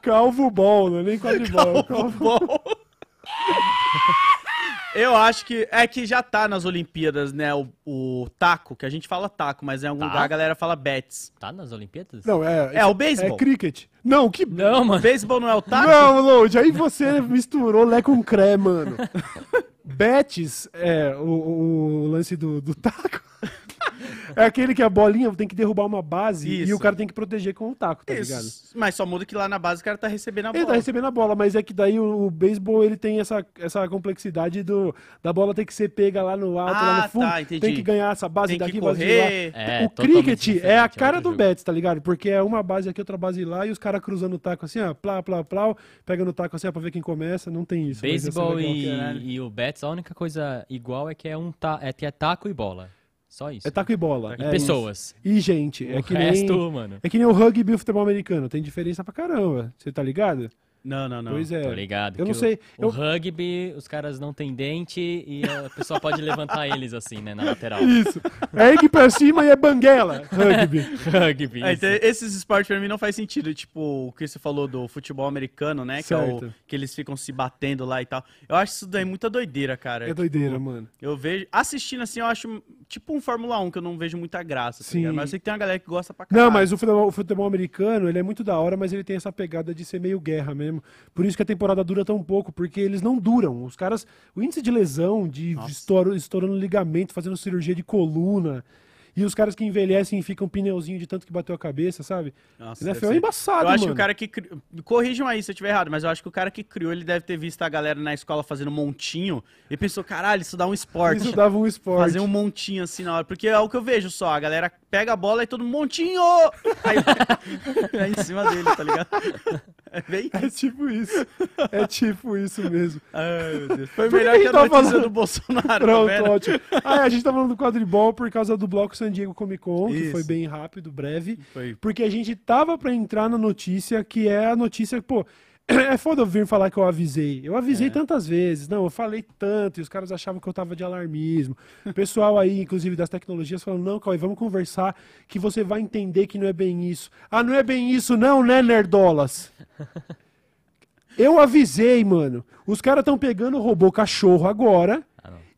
Calvo ball, não é nem quadribol. Calvo Bom. [laughs] Eu acho que é que já tá nas Olimpíadas, né? O, o taco, que a gente fala taco, mas em algum Tá. lugar a galera fala bets. Tá nas Olimpíadas? Não, é. É o beisebol. É cricket. Não, que. Não, mano. Beisebol não é o taco? Não, Load, aí você misturou Lé com Cré, mano. [laughs] Betis, é, o, o lance do, do taco. É aquele que a bolinha tem que derrubar uma base e Isso. o cara tem que proteger com o taco, tá ligado? Isso. Mas só muda que lá na base o cara tá recebendo a Ele bola. tá recebendo a bola, mas é que daí o, o beisebol ele tem essa, essa complexidade do, da bola ter que ser pega lá no alto, lá Ah, no fundo. tá, entendi. tem que ganhar essa base Tem daqui, que base de lá. correr. É, o cricket é a é cara do jogo. Betis, tá ligado? Porque é uma base aqui, outra base lá, e os caras cruzando o taco assim, ó, plá, plá, plá, pega no taco assim, ó, pra ver quem começa, não tem isso. Beisebol e, e o Betis, a única coisa igual é que é um ta é que é taco e bola. Só isso. É taco e bola. E é pessoas. isso. E gente, é o que resto, nem... mano. É que nem o rugby e o futebol americano, tem diferença pra caramba, você tá ligado? Não, não, não. Pois é. Tô ligado. Eu que não o- sei, O, eu- rugby, os caras não têm dente e a pessoa pode levantar eles assim, né, na lateral. Isso. É ir pra cima e é banguela, rugby. [laughs] rugby. É, então, esses esportes pra mim não faz sentido. Tipo, o que você falou do futebol americano, né? Que, é o, que eles ficam se batendo lá e tal. Eu acho isso daí muita doideira, cara. É doideira, Tipo, mano. Eu vejo. Assistindo assim, eu acho tipo um Fórmula 1, que eu não vejo muita graça. tá Sim. ligado? Mas eu sei que tem uma galera que gosta pra caralho. Não, mas o futebol, o futebol americano, ele é muito da hora, mas ele tem essa pegada de ser meio guerra mesmo. Por isso que a temporada dura tão pouco, porque eles não duram. Os caras, o índice de lesão, de estouro, estourando ligamento, fazendo cirurgia de coluna, e os caras que envelhecem e ficam pneuzinho de tanto que bateu a cabeça, sabe? Nossa, NFL deve é ser- embaçado, Eu acho mano. que o cara que criou. Corrijam aí se eu estiver errado, mas eu acho que o cara que criou, ele deve ter visto a galera na escola fazendo montinho e pensou, caralho, isso dá um esporte. Isso dava um esporte. Fazer um montinho assim na hora. Porque é o que eu vejo só. A galera pega a bola e todo mundo montinho! Aí vai [laughs] em cima dele, tá ligado? É bem. É tipo isso. É tipo isso mesmo. Ai, meu Deus. Foi melhor que a notícia falando? do Bolsonaro, Pronto, ótimo. Ah, a gente tá falando do quadribol por causa do bloco San Diego Comic Con, que Isso. foi bem rápido, breve. Foi. Porque a gente tava pra entrar na notícia, que é a notícia, pô. [clears throat] É foda eu vir falar que eu avisei. Eu avisei É. tantas vezes. Não, eu falei tanto e os caras achavam que eu tava de alarmismo. O [laughs] pessoal aí, inclusive das tecnologias, falando: não, Cauê, vamos conversar que você vai entender que não é bem isso. Ah, não é bem isso, não, né, Nerdolas? [laughs] Eu avisei, mano. Os caras estão pegando o robô cachorro agora.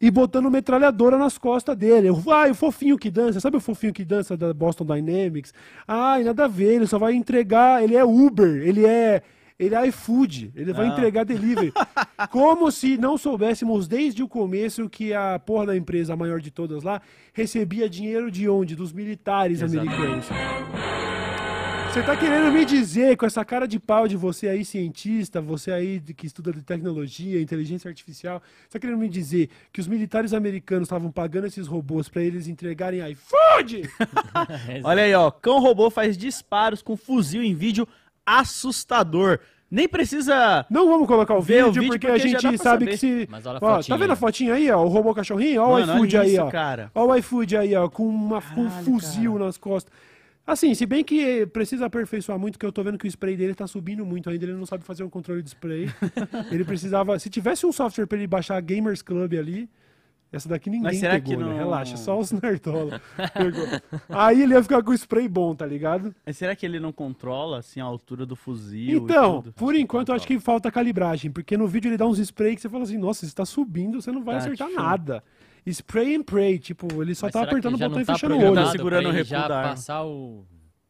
E botando metralhadora nas costas dele. Ah, o fofinho que dança, sabe o fofinho que dança da Boston Dynamics? Ai, nada a ver, ele só vai entregar, ele é Uber, ele é ele é iFood, ele vai Não. entregar delivery. [laughs] Como se não soubéssemos desde o começo que a porra da empresa, a maior de todas lá, recebia dinheiro de onde? Dos militares Exatamente. americanos. Você tá querendo me dizer, com essa cara de pau de você aí, cientista, você aí que estuda de tecnologia, inteligência artificial, você tá querendo me dizer que os militares americanos estavam pagando esses robôs pra eles entregarem iFood? [laughs] [laughs] Olha aí, ó. Cão robô faz disparos com fuzil em vídeo assustador. Nem precisa. Não vamos colocar o Vê o vídeo, vídeo porque, porque a gente sabe saber. que se. Mas olha a Ó, fotinha tá vendo a fotinha aí, ó? O robô cachorrinho? Ó, Mano, o iFood olha aí, isso, ó. cara. Ó o iFood aí, ó, com, uma, com um fuzil nas costas. Assim, se bem que precisa aperfeiçoar muito, que eu tô vendo que o spray dele tá subindo muito ainda, ele não sabe fazer um controle de spray. [laughs] ele precisava. Se tivesse um software pra ele baixar Gamers Club ali. Essa daqui ninguém Mas será pegou, que né? não- Relaxa, só os nerdola pegou. Aí ele ia ficar com o spray bom, tá ligado? Mas será que ele não controla assim a altura do fuzil? Então, por enquanto eu acho que falta calibragem, porque no vídeo ele dá uns spray que você fala assim, nossa, isso tá subindo, você não vai Tá, acertar tipo- nada. Spray and pray, tipo, ele só Mas tá apertando o botão e tá fechando o olho. Segurando pra o recuo já da arma. passar o...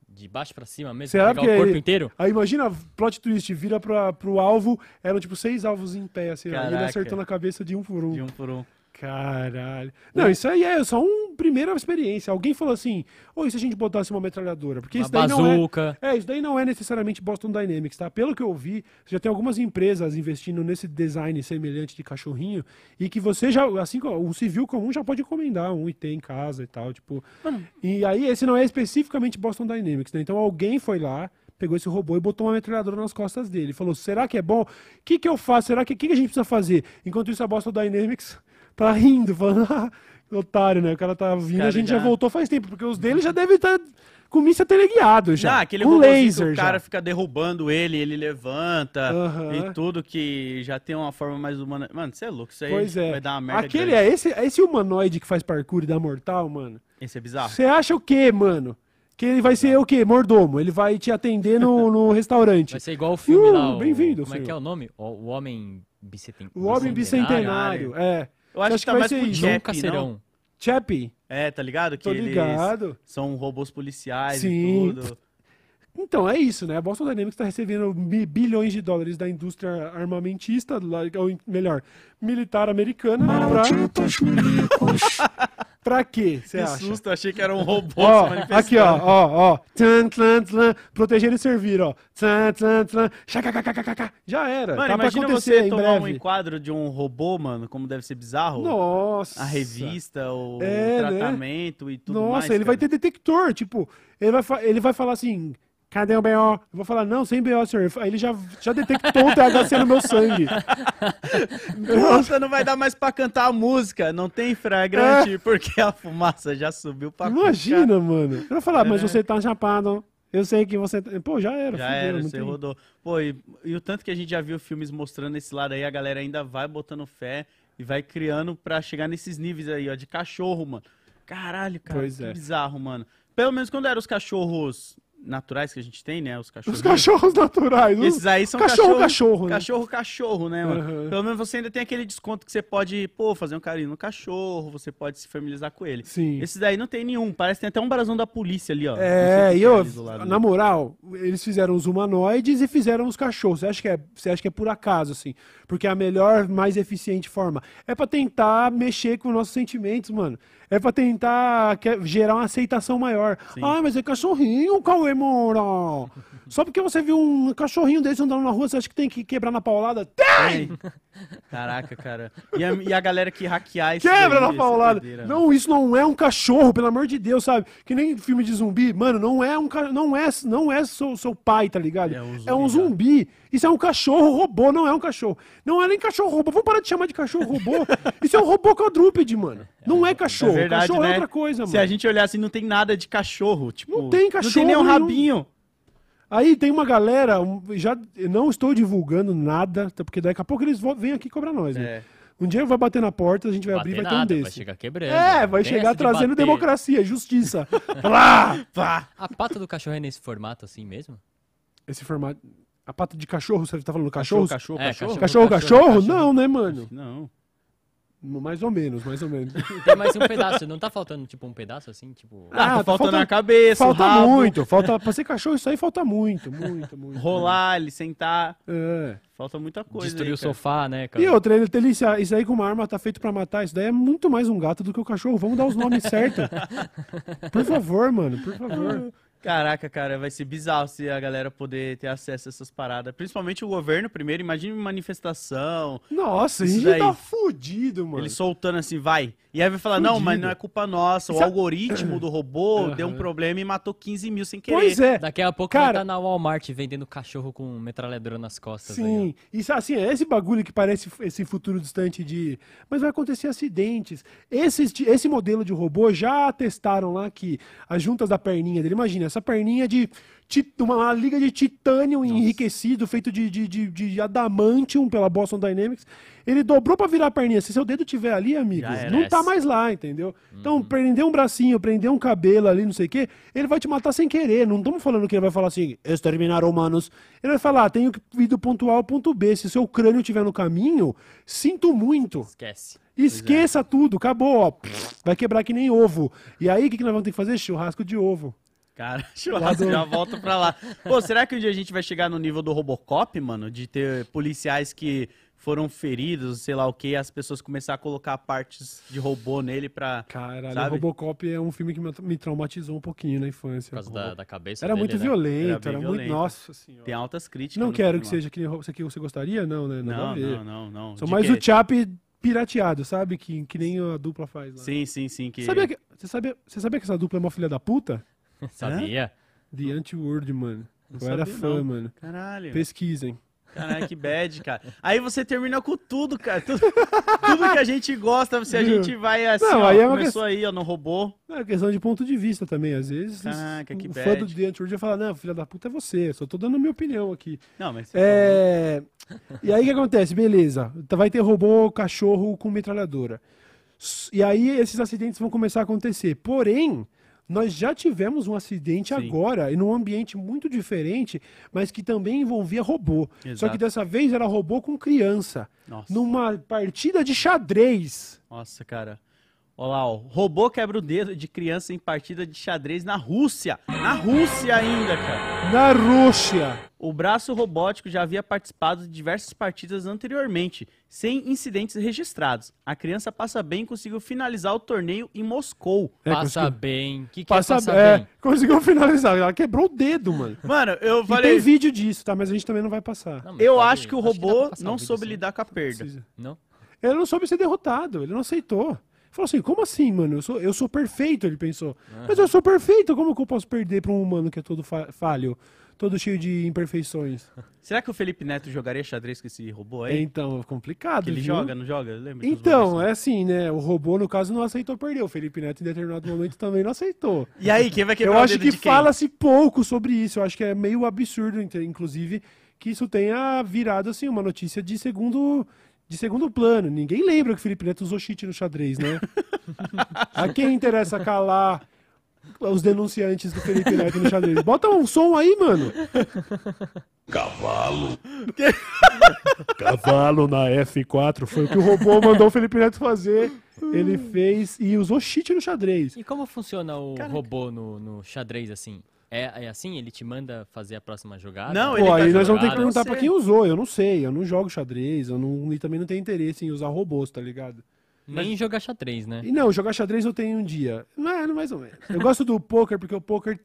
De baixo pra cima mesmo? Será pegar que o corpo ele- inteiro? Aí imagina, plot twist, vira pra, pro alvo, eram tipo seis alvos em pé, assim, ó, e ele acertou na cabeça de um por um. De um por um. Caralho. Não, isso aí é só uma primeira experiência. Alguém falou assim, ou e se a gente botasse uma metralhadora? Porque Uma isso daí não é... bazuca. É, isso daí não é necessariamente Boston Dynamics, tá? Pelo que eu vi, já tem algumas empresas investindo nesse design semelhante de cachorrinho e que você já, assim, como o civil comum já pode encomendar um e ter em casa e tal, tipo. E aí esse não é especificamente Boston Dynamics, né? Então alguém foi lá, pegou esse robô e botou uma metralhadora nas costas dele. Falou: será que é bom? O que, que eu faço? Será que o que, que a gente precisa fazer? Enquanto isso, a Boston Dynamics tá rindo, falando, [laughs] ah, otário, né? O cara tá vindo, a Cara, gente já... já- voltou faz tempo, porque os dele já devem estar com míssia teleguiado já. Já, aquele com laser que o cara já. fica derrubando ele, ele levanta e tudo que já tem uma forma mais humana. Mano, você é louco, isso aí Pois é. vai dar uma merda. Aquele grande. é esse, é esse humanoide que faz parkour e dá mortal, mano. Esse é bizarro. Você acha o quê, mano? Que ele vai ser o quê? Mordomo. Ele vai te atender no, [laughs] no restaurante. Vai ser igual o filme Uh, lá. o- bem-vindo, Como é senhor. que é o nome? O, o Homem Bicenten... O Homem Bicentenário. É. Eu acho Acho que tá que vai mais pro isso. Nunca Chappie, serão. não? Chappie. É, tá ligado? Que Tô eles ligado. são robôs policiais Sim. e tudo. Então, é isso, né? A Boston Dynamics está recebendo bi- bilhões de dólares da indústria armamentista, ou melhor, militar americana, pra... [laughs] pra quê, você Que acha? susto, achei que era um robô Ó, aqui, ó, ó, ó. Tlan, tlan, tlan, proteger e servir, ó. Tlan, tlan, tlan. Já era. Mano, tá pra imagina acontecer você em tomar um breve. enquadro de um robô, mano, como deve ser bizarro. Nossa. A revista, o É, né? tratamento e tudo Nossa, mais. ele vai cara. ter detector, tipo, ele vai, ele vai falar assim, cadê o BO? Eu vou falar, não, sem BO, senhor. Aí ele já, já detectou o THC no meu sangue. [laughs] Nossa, não vai dar mais pra cantar a música. Não tem flagrante, porque a fumaça já subiu pra É. Imagina, mano. Eu vou falar, mas É. você tá chapado. Eu sei que você... tá-" Pô, já era. Já fudeu, era, você tem- rodou. Pô, e, e o tanto que a gente já viu filmes mostrando esse lado aí, a galera ainda vai botando fé e vai criando pra chegar nesses níveis aí, ó, de cachorro, mano. Caralho, cara, Pois que é. bizarro, mano. Pelo menos quando eram os cachorros naturais que a gente tem, né? Os cachorros. Os cachorros naturais. os- Esses aí são cachorro, cachorro, cachorro, né? Cachorro, cachorro, né, mano? Aham. Pelo menos você ainda tem aquele desconto que você pode, pô, fazer um carinho no cachorro, você pode se familiarizar com ele. Sim. Esses daí não tem nenhum, parece que tem até um brasão da polícia ali, ó. É, e é eu, lado. na moral, eles fizeram os humanoides e fizeram os cachorros. Você acha que é, você acha que é por acaso, assim? Porque é a melhor, mais eficiente forma. É pra tentar mexer com nossos sentimentos, mano. É pra tentar gerar uma aceitação maior. Sim. Ah, mas é cachorrinho, Cauê Moura. Só porque você viu um cachorrinho desse andando na rua, você acha que tem que quebrar na paulada? Tem. Caraca, cara. E a, e a galera que hackear isso Quebra daí, na paulada. doideira, Não, isso não é um cachorro, pelo amor de Deus, sabe? Que nem filme de zumbi. Mano, não é um não é, não é seu, seu pai, tá ligado? É um É um zumbi, zumbi. Isso é um cachorro robô, não é um cachorro. Não é nem cachorro robô. Vamos parar de chamar de cachorro robô. [laughs] Isso é um robô quadrúpede, mano. Não é cachorro. É verdade, cachorro né? é outra coisa, Se mano. a gente olhar assim, não tem nada de cachorro. Tipo, Não tem Não cachorro tem nem um nenhum. rabinho. Aí tem uma galera, já eu não estou divulgando nada, até porque daqui a pouco eles vêm aqui cobrar nós, né? É. Um dia vai bater na porta, a gente vai abrir e Bater vai ter um nada, vai desse. chegar quebrando. É, vai Tem chegar de trazendo bater. democracia, justiça. [laughs] Lá! Pá. A pata do cachorro é nesse formato assim mesmo? Esse formato. A pata de cachorro, você tá falando cachorro? Cachorro, É, cachorro. Cachorro, cachorro? Não, né, mano? Não. Mais ou menos, mais ou menos. [laughs] Tem mais um pedaço, não tá faltando tipo um pedaço assim, tipo... Ah, Ah, tá faltando falta- a cabeça, falta o rabo, muito, falta. Pra ser cachorro, isso aí falta muito, muito, muito. rolar, ele sentar. É. Falta muita coisa. Destruir aí, o cara. sofá, né, cara? E outra, ele, ele, isso isso aí com uma arma tá feito pra matar, isso daí é muito mais um gato do que o cachorro. Vamos dar os nomes certos. [laughs] Por favor, mano, por favor. [laughs] Caraca, cara, vai ser bizarro se a galera poder ter acesso a essas paradas. Principalmente o governo primeiro, imagine manifestação, Nossa, a Isso gente daí. tá fudido, mano. ele soltando assim, vai. E aí vai falar, não, mas Fudido. não é culpa nossa, o Sabe- algoritmo do robô [clears throat] Aham. deu um problema e matou 15 mil sem querer. Pois é. Daqui a pouco Cara- estar na Walmart vendendo cachorro com metralhadora nas costas. aí, Sim, isso assim, é esse bagulho que parece esse futuro distante de. Mas vai acontecer acidentes. Esse, esse modelo de robô já testaram lá que as juntas da perninha dele, imagina, essa perninha de. Uma, liga de titânio enriquecido, feito de, de, de, de adamantium pela Boston Dynamics. Ele dobrou pra virar a perninha. Se seu dedo tiver ali, amigos, era não tá mais lá, entendeu? Então, prender um bracinho, prender um cabelo ali, não sei o quê, ele vai te matar sem querer. Não estamos falando que ele vai falar assim, exterminar humanos. Ele vai falar, tenho que ir do ponto A ao ponto B. Se seu crânio estiver no caminho, sinto muito. Esquece. Esqueça tudo, acabou, ó. Vai quebrar que nem ovo. E aí, o que, que nós vamos ter que fazer? Churrasco de ovo. Cara, [laughs] churrasco do- já volta pra lá. Pô, será que um dia a gente vai chegar no nível do Robocop, mano? De ter policiais que foram feridos, sei lá o que, as pessoas começar a colocar partes de robô nele pra. Caralho, Sabe? Robocop é um filme que me- traumatizou um pouquinho na infância. Por causa da, da cabeça Era dele, muito né? violento, Era era, bem muito. violento. Nossa senhora. Tem altas críticas. Não quero que lá. seja que isso aqui você gostaria, não, né? Não, não, não, não. De mais quê? o Chap pirateado, sabe? Que, que nem a dupla faz lá. Sim, sim, sim. Que... Sabia que, você, sabia, você sabia que essa dupla é uma filha da puta? [laughs] Sabia? The Anti-World, mano. Não Eu era fã, não. mano. Caralho. Pesquisem. Caralho, que bad, [laughs] cara. Aí você termina com tudo, cara. Tudo, tudo que a gente gosta, se a gente vai assim, Não, ó, aí é uma começou aí, ó, no robô. É questão de ponto de vista também. Às vezes Caraca, que o fã do bad. The Anti-World vai falar, não, filha da puta é você. Eu só tô dando minha opinião aqui. Não, mas... É... [laughs] E aí o que acontece? Beleza. Tá- Vai ter robô, cachorro com metralhadora. E aí esses acidentes vão começar a acontecer. Porém, nós já tivemos um acidente Sim. agora, em um ambiente muito diferente, mas que também envolvia robô. Só Exato. que dessa vez era robô com criança. Nossa. Numa partida de xadrez. Nossa, cara. Olha lá, ó. Robô quebra o dedo de criança em partida de xadrez na Rússia. Na Rússia ainda, cara. Na Rússia. O braço robótico já havia participado de diversas partidas anteriormente, sem incidentes registrados. A criança passa bem e conseguiu finalizar o torneio em Moscou. É, passa conseguiu- bem. O que, que Passa, é passar é, bem? conseguiu [laughs] finalizar. Ela quebrou o dedo, mano. Mano, eu E falei. tem vídeo disso, tá? Mas a gente também não vai passar. Não, Eu acho que o robô passar não soube sim. lidar com a perda. Precisa. Não? Ele não soube ser derrotado, ele não aceitou. Falou assim, como assim, mano? Eu sou, eu sou perfeito, ele pensou. Mas eu sou perfeito, como que eu posso perder pra um humano que é todo fa- falho, todo cheio de imperfeições? [laughs] Será que o Felipe Neto jogaria xadrez com esse robô aí? Então, é complicado, que ele viu? joga, não joga? Lembra? Então, é assim, né? O robô, no caso, não aceitou perder. O Felipe Neto, em determinado momento, também não aceitou. E aí, quem vai quebrar Eu acho que fala-se pouco sobre isso. Eu acho que é meio absurdo, inclusive, que isso tenha virado assim uma notícia de segundo de segundo plano. Ninguém lembra que o Felipe Neto usou cheat no xadrez, né? [laughs] A quem interessa calar os denunciantes do Felipe Neto no xadrez? Bota um som aí, mano. Cavalo. [laughs] Cavalo na F4 foi o que o robô mandou o Felipe Neto fazer. Ele fez e usou cheat no xadrez. E como funciona o robô no, no xadrez assim? É, é assim? Ele te manda fazer a próxima jogada? Não, Pô, ele tá aí nós vamos ter que perguntar pra quem usou. Eu não sei, eu não jogo xadrez, eu não, e também não tenho interesse em usar robôs, tá ligado? Nem jogar xadrez, né? E não, jogar xadrez eu tenho um dia. Não é, mais ou menos. Eu gosto do poker porque o poker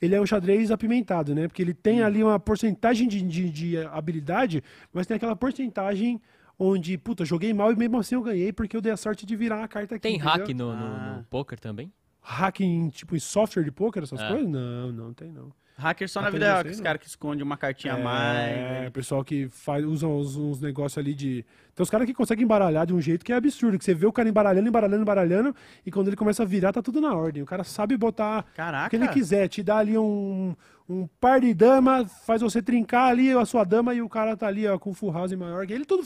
ele é um xadrez apimentado, né? Porque ele tem ali uma porcentagem de, de, de habilidade, mas tem aquela porcentagem onde, puta, joguei mal e mesmo assim eu ganhei porque eu dei a sorte de virar uma carta aqui. Tem entendeu? hack no, no, Ah. no poker também? Hack em, tipo, em software de poker, essas É. coisas? Não, não tem não. Hacker só na Hacker vida real, que os caras que escondem uma cartinha a É, mais. pessoal que faz, usa uns, uns negócios ali de. Tem uns caras que conseguem embaralhar de um jeito que é absurdo. Que você vê o cara embaralhando, embaralhando, embaralhando, e quando ele começa a virar, tá tudo na ordem. O cara sabe botar o Caraca. que ele quiser, te dá ali um, um par de dama, faz você trincar ali a sua dama e o cara tá ali ó, com full house maior. que Ele todo.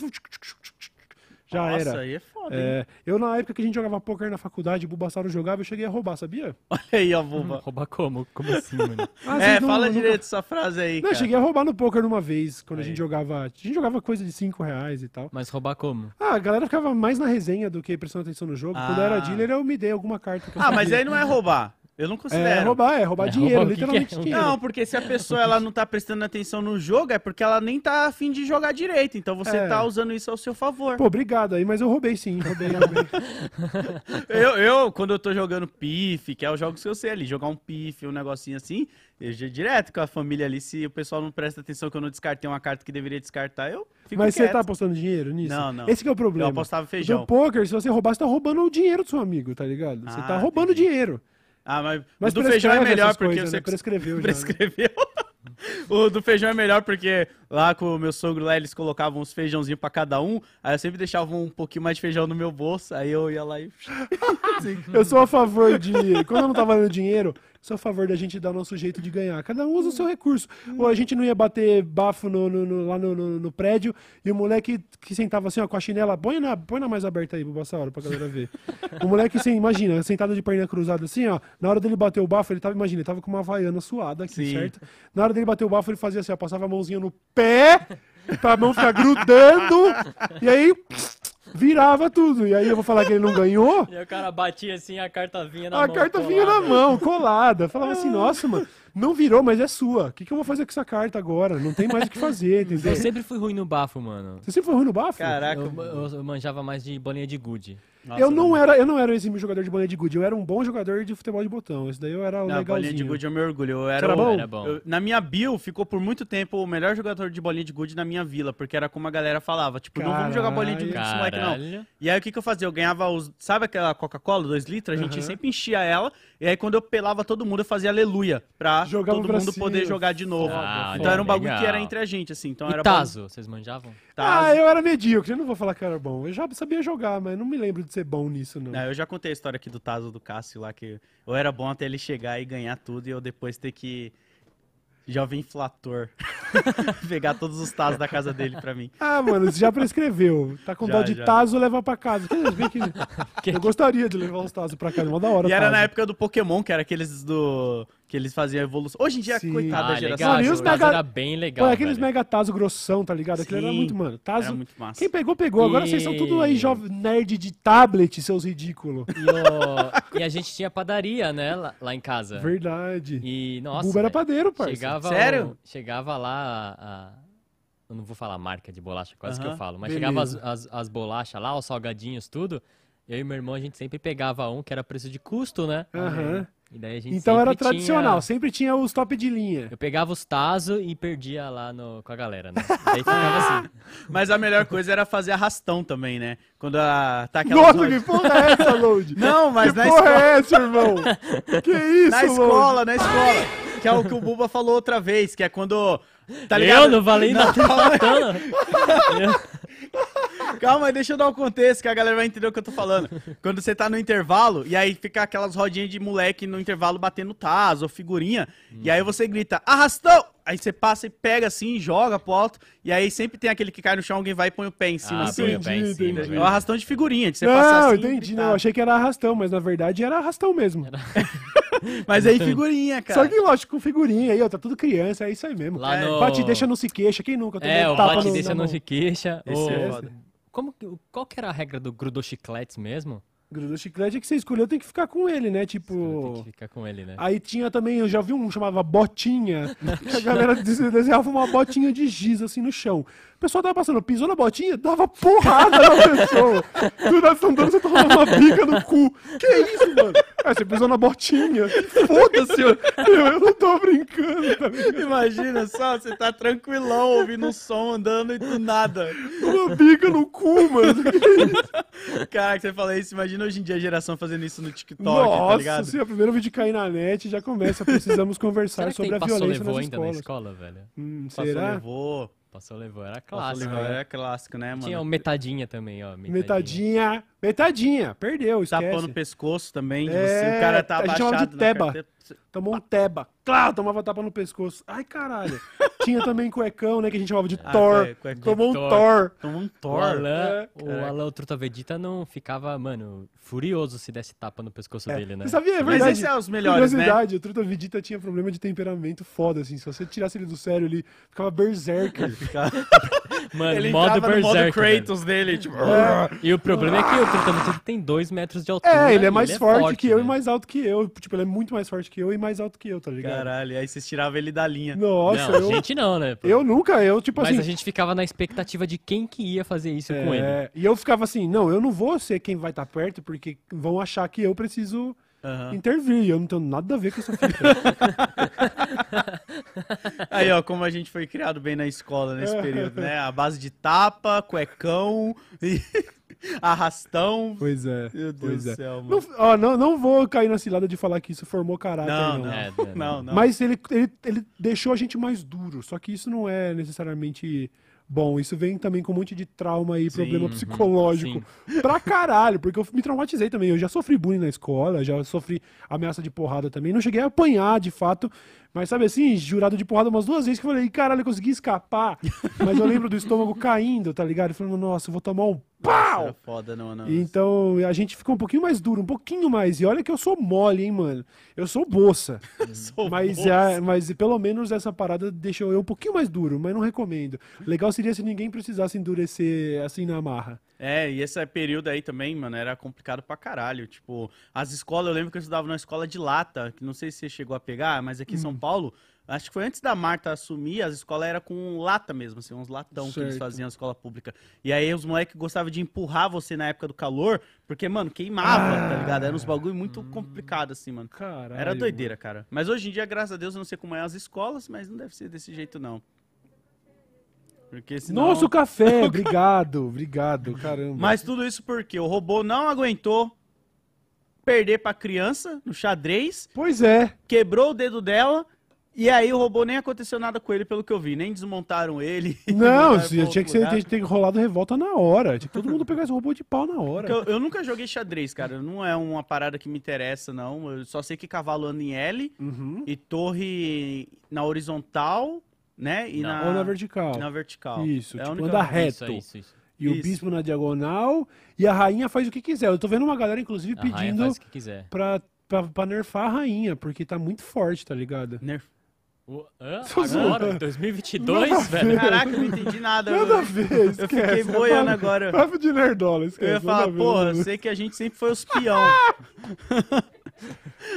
Já Nossa, era. aí é foda, hein? É, eu, na época que a gente jogava poker na faculdade, o Bulbasauro jogava, eu cheguei a roubar, sabia? Olha aí, ó, Buba. [laughs] Roubar como? Como assim, mano? [laughs] Ah, é, não- fala não- direito essa frase aí, Não, eu cara. cheguei a roubar no poker numa vez, quando a Aí. gente jogava. A gente jogava coisa de 5 reais e tal. Mas roubar como? Ah, a galera ficava mais na resenha do que prestando atenção no jogo. Quando eu era Ah. dealer, eu me dei alguma carta. que eu Ah, mas aí não é roubar. Eu não É considero. roubar, é roubar É, dinheiro, roubar o que que literalmente é? O dinheiro. Não, porque se a pessoa ela não tá prestando atenção no jogo, é porque ela nem tá afim de jogar direito. Então você É. tá usando isso ao seu favor. Pô, obrigado aí, mas eu roubei sim, roubei, roubei. [laughs] Eu, eu, quando eu tô jogando pife, que é os jogos que eu sei ali, jogar um pife, um negocinho assim, eu já direto com a família ali, se o pessoal não presta atenção que eu não descartei uma carta que deveria descartar, eu fico Mas você quieto. tá apostando dinheiro nisso? Não, não. Esse que é o Eu problema. apostava Do feijão. poker, se você roubar, você tá roubando o dinheiro do seu amigo, tá ligado? Você Ah, tá roubando entendi. dinheiro. Ah, mas, Mas o do feijão é melhor porque coisas, você né? Prescreveu já, né? prescreveu. [laughs] o do feijão é melhor porque lá com o meu sogro lá eles colocavam uns feijãozinhos pra cada um, aí eu sempre deixava um pouquinho mais de feijão no meu bolso, aí eu ia lá e [laughs] Eu sou a favor de. Quando eu não tava valendo dinheiro, sou a favor da gente dar o nosso jeito de ganhar. Cada um usa o seu recurso. Ou a gente não ia bater bafo no- no- no- lá no, prédio e o moleque que sentava assim, ó, com a chinela, põe na, põe na mais aberta aí, Bulbasauro, pra galera ver. O moleque, assim, imagina, sentado de perna cruzada assim, ó, na hora dele bater o bafo, ele tava, imagina, ele tava com uma havaiana suada aqui, Sim. certo? Na hora dele bater o bafo, ele fazia assim, ó, passava a mãozinha no pé, pra mão ficar grudando, e aí virava tudo. E aí eu vou falar que ele não ganhou. E aí o cara batia assim, a carta vinha na A mão. carta vinha na colada. mão, colada. Falava assim, nossa, mano, não virou, mas é sua. O que, que eu vou fazer com essa carta agora? Não tem mais o que fazer, entendeu? Eu sempre fui ruim no bafo, mano. Você sempre foi ruim no bafo? Caraca. Eu, eu- eu manjava mais de bolinha de gude. Nossa, eu não era, eu não era esse jogador de bolinha de gude, eu era um bom jogador de futebol de botão. Esse daí eu era o Não, bolinha legalzinho. de gude é o meu orgulho. Eu era, era bom? Era bom. eu- na minha bio ficou por muito tempo o melhor jogador de bolinha de gude na minha vila, porque era como a galera falava, tipo, não vamos jogar bolinha de gude esse moleque não. Caralho. E aí o que, que eu fazia? Eu ganhava os. Sabe aquela Coca-Cola, 2 litros? A gente Aham. sempre enchia ela. E aí quando eu pelava todo mundo, eu fazia aleluia. Pra Jogava todo mundo cima. poder jogar de novo. Ah, então era um bagulho legal. que era entre a gente, assim. Então era E Tazo, vocês manjavam? bom. Ah, Tazo. eu era medíocre, eu não vou falar que era bom. Eu já sabia jogar, mas não me lembro de ser bom nisso, não. Não, eu já contei a história aqui do Tazo do Cássio lá, que eu era bom até ele chegar e ganhar tudo e eu depois ter que. Jovem inflator. [laughs] Pegar todos os Tazos da casa dele pra mim. Ah, mano, você já prescreveu. Tá com Já, dó de já. taso, leva pra casa. [laughs] Eu gostaria de levar uns tazos pra casa, mó da hora. E era tazo. na época do Pokémon, que era aqueles do. Que eles faziam a evolução. Hoje em dia, Sim. coitada da ah, geração. legal. Mano, e esse os mega- era bem legal, Pô, aqueles velho. mega tazo grossão, tá ligado? Aquilo era muito, mano. Tazo. Era muito massa. Quem pegou, pegou. Agora E- vocês são tudo aí jovem nerd de tablet, seus ridículos. E, o- e a gente tinha padaria, né, lá, lá em casa. Verdade. E, nossa, Buba era padeiro, parça. chegava Sério? o- chegava lá a, Eu não vou falar marca de bolacha, quase que Aham, eu falo. Mas beleza. chegava as, as, as bolachas lá, os salgadinhos, tudo. Eu e meu irmão, a gente sempre pegava um que era preço de custo, né? Aham. A gente Então era tradicional, tinha- sempre tinha os top de linha. Eu pegava os Tazo e perdia lá no, com a galera, né? Daí ficava assim. [laughs] Mas a melhor coisa era fazer arrastão também, né? Quando a, tá aquela Nossa, que porra é essa, Load? [laughs] Não, mas que na porra escola, é essa, irmão? [laughs] que isso, na Load? escola, na escola. Que é o que o Buba falou outra vez, que é quando. Tá ligado? eu não falei nada. Calma. [laughs] Calma, deixa eu dar o contexto que a galera vai entender o que eu tô falando. Quando você tá no intervalo, e aí fica aquelas rodinhas de moleque no intervalo batendo taso ou figurinha, e aí você grita, arrastão! Aí você passa e pega assim, joga pro alto, e aí sempre tem aquele que cai no chão, alguém vai e põe o pé em cima, Ah, assim. põe o pé em Entendi, cima, entendi. É o arrastão de figurinha, de você Não, passar assim. entendi, gritar. não. Achei que era arrastão, mas na verdade era arrastão mesmo. [laughs] Mas aí figurinha, cara. Só que, lógico, com figurinha aí, ó, tá tudo criança, é isso aí mesmo. Lá É, no... Bate e deixa não se queixa, quem nunca É, um o bate no, deixa não mão? se queixa. Esse é foda. Como, que- qual que era a regra do grudou chicletes mesmo? Grudou chiclete é que você escolheu, tem que ficar com ele, né? Tem Tipo... que ficar com ele, né? Aí tinha também, eu já vi um que chamava botinha, que a galera des- desenhava uma botinha de giz assim no chão. O pessoal tava passando, pisou na botinha, dava porrada na pessoa. Tu nós estamos dando, você uma bica no cu. Que isso, mano? É, você pisou na botinha. Foda-se, eu, eu não tô brincando, tá? Imagina só, você tá tranquilão ouvindo um som andando e do nada. Uma bica no cu, mano. Cara, que você fala isso, imagina hoje em dia a geração fazendo isso no TikTok, tá Nossa, ligado? se é o primeiro vídeo cair na net, já começa. Precisamos [laughs] conversar Será que sobre tem a passou violência levou nas ainda na escolas. escola, velho? Hum, Passou, será? levou. Passou levou, era Passou, clássico. levou. né? É clássico, né, mano? Tinha o metadinha também, ó. Metadinha. Metadinha. Perdeu, esquece. Tapão no pescoço também, É, você, o cara tá a gente chamava abaixado de na teba. carteira. Tomou um teba. Claro, tomava tapa no pescoço. Ai, caralho. [laughs] Tinha também cuecão, né? Que a gente chamava de Ah, Thor. cuecão. Tomou um Thor. Thor. Tomou um O Thor. Alan, É, o. Alan, o Truta Vegeta, não ficava, mano, furioso se desse tapa no pescoço É. dele, né? Você sabia, é Mas verdade. esses são os melhores, né? Curiosidade, o Truta Vegeta tinha problema de temperamento foda, assim. Se você tirasse ele do sério, ele ficava berserker. [laughs] Mano, Ele modo entrava no modo berserker. velho. Kratos dele, tipo... E o problema é que o Tratamento ele tem 2 metros de altura. É, ele é e mais forte, que eu né? e mais alto que eu. Tipo, ele é muito mais forte que eu e mais alto que eu, tá ligado? Caralho, aí vocês tiravam ele da linha. Nossa, Não, eu, a gente não, né? pô? eu nunca, eu, tipo Mas assim. a gente ficava na expectativa de quem que ia fazer isso com ele. é, e eu ficava assim, não, eu não vou ser quem vai estar perto, porque vão achar que eu preciso Aham. intervir. Eu não tenho nada a ver com essa fita. [laughs] Aí, ó, como a gente foi criado bem na escola nesse período, né? A base de tapa, cuecão e [laughs] arrastão. pois é. Meu Deus pois do é. céu, Não, mano. ó, não, não vou cair na cilada de falar que isso formou caráter, Não, não. não, É, não, [laughs] não, não. Mas ele, ele, ele deixou a gente mais duro. Só que isso não é necessariamente bom. Isso vem também com um monte de trauma e problema uhum, psicológico. [laughs] Pra caralho, porque eu me traumatizei também. Eu já sofri bullying na escola, já sofri ameaça de porrada também. Não cheguei a apanhar, de fato. Mas sabe assim, jurado de porrada umas duas vezes que eu falei, caralho, eu consegui escapar. [laughs] Mas eu lembro do estômago caindo, tá ligado? Falando, nossa, eu vou tomar um pau! Foda, não, não. Então a gente ficou um pouquinho mais duro, um pouquinho mais. E olha que eu sou mole, hein, mano. Eu sou boça. [laughs] Sou Mas, moço. é, mas pelo menos essa parada deixou eu um pouquinho mais duro, mas não recomendo. Legal seria se ninguém precisasse endurecer assim na marra. É, e esse período aí também, mano, era complicado pra caralho. Tipo, as escolas, eu lembro que eu estudava numa escola de lata, que não sei se você chegou a pegar, mas aqui em Hum. São Paulo, acho que foi antes da Marta assumir, as escolas eram com lata mesmo, assim, uns latão que eles Certo. faziam na escola pública. E aí os moleques gostavam de empurrar você na época do calor, porque, mano, queimava, tá ligado? Era uns bagulho muito complicado, assim, mano. Caralho. Era doideira, cara. Mas hoje em dia, graças a Deus, eu não sei como é as escolas, mas não deve ser desse jeito, não. Porque senão... Nossa, o café, [laughs] obrigado, obrigado, caramba. Mas tudo isso porque o robô não aguentou perder pra criança no xadrez, Pois é. quebrou o dedo dela, e aí o robô nem aconteceu nada com ele, pelo que eu vi. Nem desmontaram ele. [laughs] Não, tinha que ser, tinha que ter rolado revolta na hora. Tinha que todo mundo pegar esse robô de pau na hora. Eu, eu nunca joguei xadrez, cara. Não é uma parada que me interessa, não. Eu só sei que cavalo anda em L Uhum. e torre na horizontal, né? E Não. na, Ou na vertical. na vertical. Isso, É tipo, anda reto. Isso, isso, isso. E o Isso. bispo na diagonal. E a rainha faz o que quiser. Eu tô vendo uma galera, inclusive, A pedindo faz o que quiser. pra, pra, pra nerfar a rainha, porque tá muito forte, tá ligado? Nerf. O- hã? [laughs] Tô Agora? zoando. 2022, velho? Caraca, eu não entendi nada. Nada a Eu, ver, eu esquece. fiquei boiando agora. Papo de nerdola, esquece. Eu ia nada falar, porra, nada ver. sei que a gente sempre foi os peão. [laughs]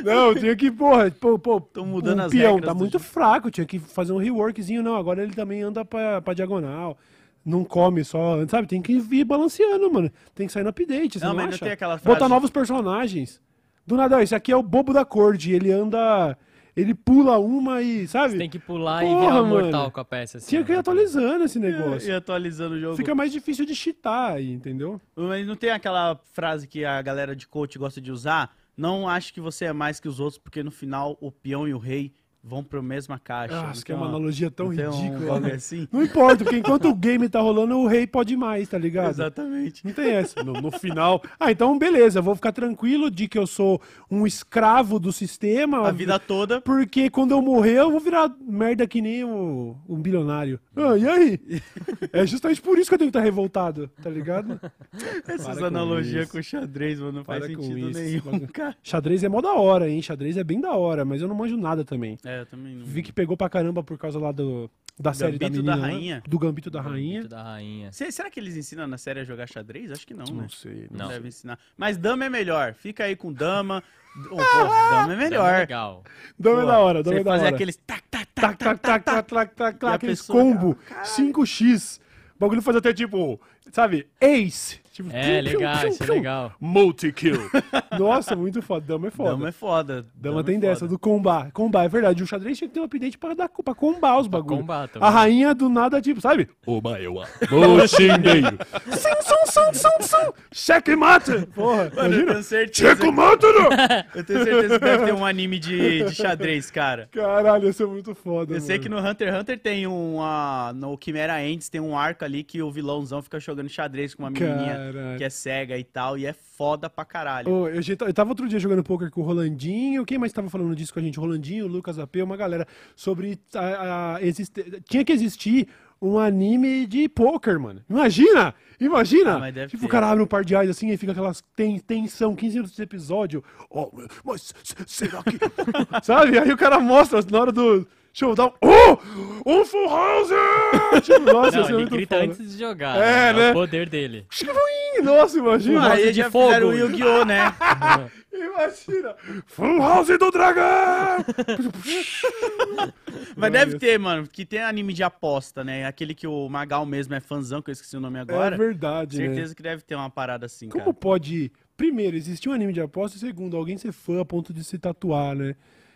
Não, tinha que, porra, pô, pô, Tão mudando o as peão tá muito jogo. fraco, tinha que fazer um reworkzinho, não, agora ele também anda pra, pra diagonal, não come só, sabe, tem que ir balanceando, mano, tem que sair no update, você Não, não, mas não acha? tem aquela frase- Botar novos personagens, do nada, ó, esse aqui é o bobo da corte, ele anda, ele pula uma e, sabe, Você tem que pular e Porra, virar um mano. mortal com a peça. Assim, tinha que ir atualizando esse negócio. E atualizando o jogo. Fica mais difícil de cheatar aí, entendeu? Mas não tem aquela frase que a galera de coach gosta de usar? Não acho que você é mais que os outros, porque no final o peão e o rei vão pra mesma caixa. Nossa, Não que é uma analogia tão um ridícula. né? assim? Não importa, porque enquanto o game tá rolando, o rei pode ir mais, tá ligado? Exatamente. Não tem essa. No, no final. Ah, então beleza, vou ficar tranquilo de que eu sou um escravo do sistema. A vida toda. Porque quando eu morrer, eu vou virar merda que nem o, um bilionário. Ah, e aí? É justamente por isso que eu tenho que estar revoltado, tá ligado? Essas Para com analogias isso. com xadrez, mano, não faz Para com sentido isso. nenhum, [laughs] cara. Xadrez é mó da hora, hein? Xadrez é bem da hora, mas eu não manjo nada também. É, eu também não. Vi que pegou pra caramba por causa lá do, da série da Gambito da menina. lá, Rainha? Do Gambito da Rainha. Muito da rainha. Se- Será que eles ensinam na série a jogar xadrez? Acho que não, né? Não sei. Não, Não. deve ensinar. Mas dama é melhor. Fica aí com dama. Oh, pô, dama é Dama é melhor. legal. Dama é da hora, dama é da fazer hora. aqueles tac, tac, tac, tac, tac, tac, tac, tac, tac, tac, aqueles pessoa, combo 5x. O bagulho faz até tipo, sabe, ace. Tipo, É, piu, legal, piu, isso é piu. legal. Multi-kill. [laughs] Nossa, muito foda. Dama é foda. Dama é foda. Dama é tem foda. dessa, do combar. Combar, é verdade. O xadrez tinha que ter um update pra, dar, pra combar os bagulhos. combar também. A rainha do nada, tipo, sabe? Oba, eu Moxingueiro. [laughs] Sim, som, som, som, som. Checkmate. Porra, Mano, eu imagina. tenho certeza. Checkmate, não. Eu tenho certeza que deve ter um anime de, de xadrez, cara. Caralho, isso é muito foda, Eu sei mano. que no Hunter x Hunter tem um. ah, no Chimera Ends tem um arco ali que o vilãozão fica jogando xadrez com uma menininha Caralho. que é cega e tal. E é foda pra caralho. Ô, eu, eu tava outro dia jogando poker com o Rolandinho. Quem mais tava falando disso com a gente? O Rolandinho, o Lucas AP, uma galera. Sobre. A, a- existe- tinha que existir um anime de poker, mano. Imagina! Imagina! Ah, tipo, o ter. cara abre um par de eyes assim e fica aquelas ten, tensão, 15 minutos de episódio. Ó, mas será que. [laughs] Sabe? Aí o cara mostra na hora do. Showdown. Oh! Um Full House! [laughs] tipo, nossa, Não, é ele muito grita foda. antes de jogar. É, né? né? o poder dele. Nossa, imagina. Aí de já fogo. fizeram o Yu-Gi-Oh, né? [laughs] Imagina. Full House do Dragão! [laughs] Mas deve ter, mano, que tem anime de aposta, né? Aquele que o Magal mesmo é fãzão, que eu esqueci o nome agora. é verdade, né? Certeza que deve ter uma parada assim, Como cara. pode, primeiro, existir um anime de aposta e segundo, alguém ser fã a ponto de se tatuar, né?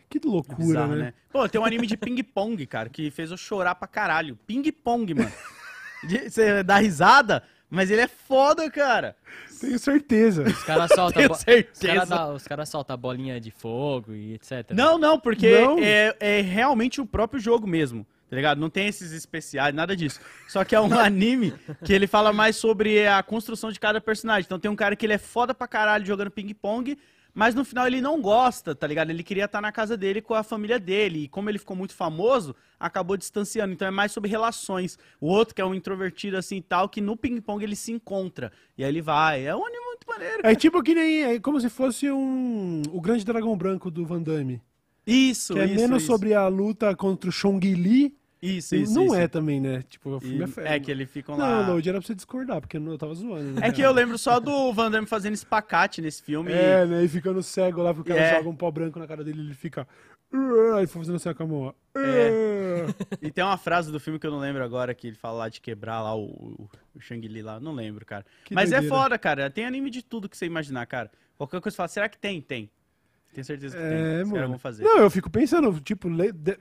Que loucura, Bizarro, né? né? Pô, tem um anime de ping-pong, cara, que fez eu chorar pra caralho. Ping-pong, mano. [laughs] De- Você dá risada, mas ele é foda, cara. Tenho certeza. Os caras [laughs] soltam Tenho os certeza. cara caras soltam a bolinha de fogo e etc. Não, não, porque Não? É, é realmente o próprio jogo mesmo. Tá ligado? Não tem esses especiais, nada disso. Só que é um [laughs] anime que ele fala mais sobre a construção de cada personagem. Então tem um cara que ele é foda pra caralho jogando ping-pong, mas no final ele não gosta, tá ligado? Ele queria estar na casa dele com a família dele. E como ele ficou muito famoso, acabou distanciando. Então é mais sobre relações. O outro, que é um introvertido assim e tal, que no ping-pong ele se encontra. E aí ele vai. É um anime muito maneiro. É tipo que nem. É como se fosse um. O Grande Dragão Branco do Van Damme. Isso, Que é isso, menos isso. sobre a luta contra o Chong Li. Isso, isso. não isso. é também, né? Tipo, o E- filme é feio. é que eles ficam lá. Não, Lodi, era pra você discordar, porque eu tava zoando. Né? É que eu lembro só do Van Damme fazendo espacate nesse filme. É, né? E ficando cego lá, porque o cara É. joga um pó branco na cara dele ele fica. Aí foi fazendo assim com a mão. É. E tem uma frase do filme que eu não lembro agora, que ele fala lá de quebrar lá o, o, o Shang-Li lá. Não lembro, cara. Que Mas é doideira. foda, cara. Tem anime de tudo que você imaginar, cara. Qualquer coisa você fala, será que tem? Tem. Tenho certeza que tem. É, caras mano. vão fazer. Não, eu fico pensando, tipo,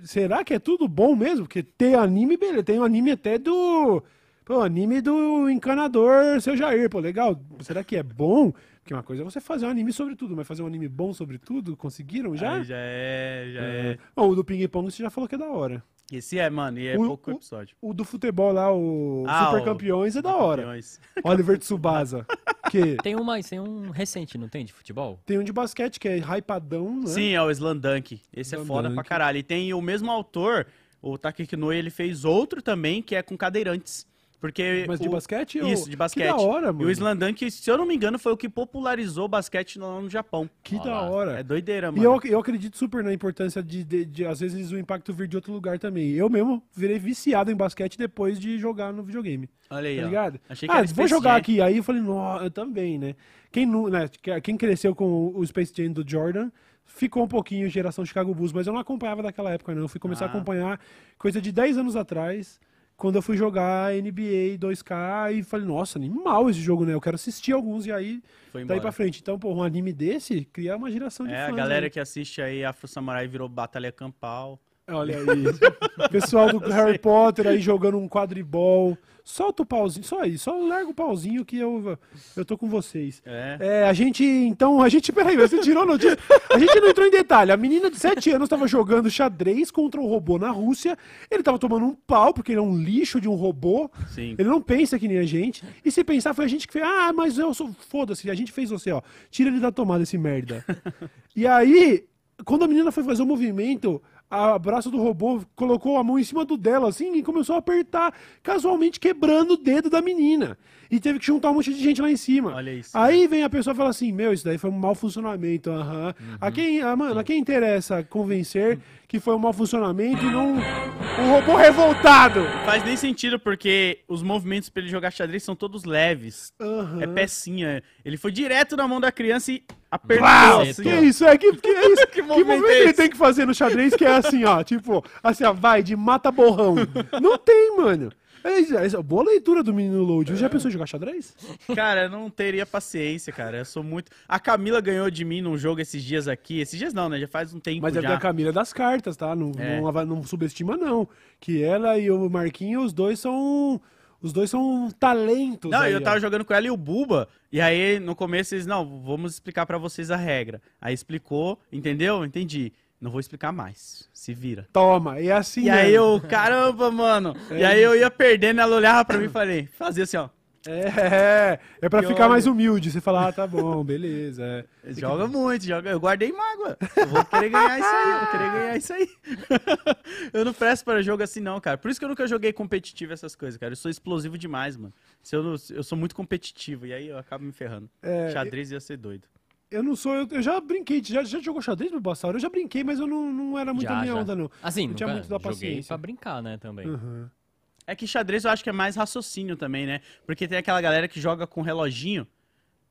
será que é tudo bom mesmo? Porque tem anime, beleza. Tem um anime até do. Pô, anime do encanador seu Jair, pô, legal. Será que é bom? Porque uma coisa é você fazer um anime sobre tudo, mas fazer um anime bom sobre tudo, conseguiram já? Aí já é, já é. Bom, o do Ping Pong você já falou que é da hora. Esse é, mano, e é O- pouco o- episódio. O do futebol lá, o Ah, Super o- Campeões, é da hora. Campeões. [laughs] Oliver Tsubasa. que Tem um mais, tem um recente, não tem, de futebol? tem um de basquete que é hypadão, né? Sim, é o Slandunk. Esse é foda pra Slam Dunk. caralho. E tem o mesmo autor, o Takeki Noi, ele fez outro também, que é com cadeirantes. Porque Mas de o- basquete? ou- Isso, de basquete. Que da hora, E mano. o Slandunk, se eu não me engano, foi o que popularizou o basquete no, no Japão. Que Ó da lá. hora. É doideira, E mano. eu, eu acredito super na importância de, de, de, às vezes, o impacto vir de outro lugar também. Eu mesmo virei viciado em basquete depois de jogar no videogame. Olha aí, Tá ó. ligado? Achei que ah, era vou jogar aqui. Aí eu falei, nossa, eu também, né? Quem, né? Quem cresceu com o Space Jam do Jordan ficou um pouquinho geração Chicago Bulls, mas eu não acompanhava daquela época, não. Eu fui começar a Ah. acompanhar coisa de 10 anos atrás, quando eu fui jogar NBA 2K e falei, nossa, animal esse jogo, né? Eu quero assistir alguns e aí Foi daí pra frente. Então, pô, um anime desse cria uma geração de É, a fãs. galera né? que assiste aí Afro Samurai virou Batalha Campal. Olha aí. [laughs] Pessoal do Harry Potter aí jogando um quadribol. Solta o pauzinho, só aí, só larga o pauzinho que eu, eu tô com vocês. É. É, a gente, então, a gente, peraí, você tirou a notícia. A gente não entrou em detalhe. A menina de 7 anos tava jogando xadrez contra um robô na Rússia. Ele tava tomando um pau, porque ele é um lixo de um robô. Sim. Ele não pensa que nem a gente. E se pensar, foi a gente que fez. Ah, mas eu sou. Foda-se, a gente fez você, ó. Tira ele da tomada, esse merda. [laughs] e aí, quando a menina foi fazer o movimento, a braço do robô colocou a mão em cima do dela, assim, e começou a apertar, casualmente quebrando o dedo da menina. E teve que juntar um monte de gente lá em cima. Olha isso. Aí vem a pessoa e fala assim: Meu, isso daí foi um mau funcionamento. Aham. A quem, ah, mano, a quem interessa convencer que foi um mau funcionamento e não um robô revoltado? Faz nem sentido, porque os movimentos pra ele jogar xadrez são todos leves. Aham. É pecinha. Ele foi direto na mão da criança e apertou. Uau, assim, que isso? É que, que é isso? [laughs] que movimento movimento é ele tem que fazer no xadrez que é assim, ó, tipo, assim, ó, vai de mata borrão. [laughs] Não tem, mano. É, é boa leitura do menino Load. Você já pensou em jogar xadrez? Cara, eu não teria paciência, cara. Eu sou muito. A Camila ganhou de mim num jogo esses dias aqui. Esses dias não, né? Já faz um tempo Mas é já. da Camila das cartas, tá? Não, É. não, não subestima, não. Que ela e o Marquinhos, os dois são. Os dois são talentos. Não, aí, eu tava ó. jogando com ela e o Buba. E aí, no começo, eles, não, vamos explicar pra vocês a regra. Aí explicou, entendeu? Entendi. Não vou explicar mais. Se vira. Toma, é assim. E aí mesmo. eu, caramba, mano. E aí eu ia perdendo, ela olhava pra mim e falei, fazia assim, ó. É, é pra ficar mais humilde. Você fala, ah, tá bom, beleza. é. [laughs] Joga muito, joga. Eu guardei mágoa. Eu vou querer ganhar isso aí, eu vou querer ganhar isso aí. [laughs] eu não presto para jogo assim, não, cara. Por isso que eu nunca joguei competitivo essas coisas, cara. Eu sou explosivo demais, mano. Se eu, não- eu sou muito competitivo, e aí eu acabo me ferrando. É, Xadrez ia ser doido. Eu não sou. Eu, eu já brinquei. Já, já jogou xadrez, Bulbasauro? Eu já brinquei, mas eu não, não era muito a Já, minha já. onda, não. Assim, Não tinha nunca muito da joguei paciência. pra brincar, né, também. Uhum. É que xadrez eu acho que é mais raciocínio também, né? Porque tem aquela galera que joga com reloginho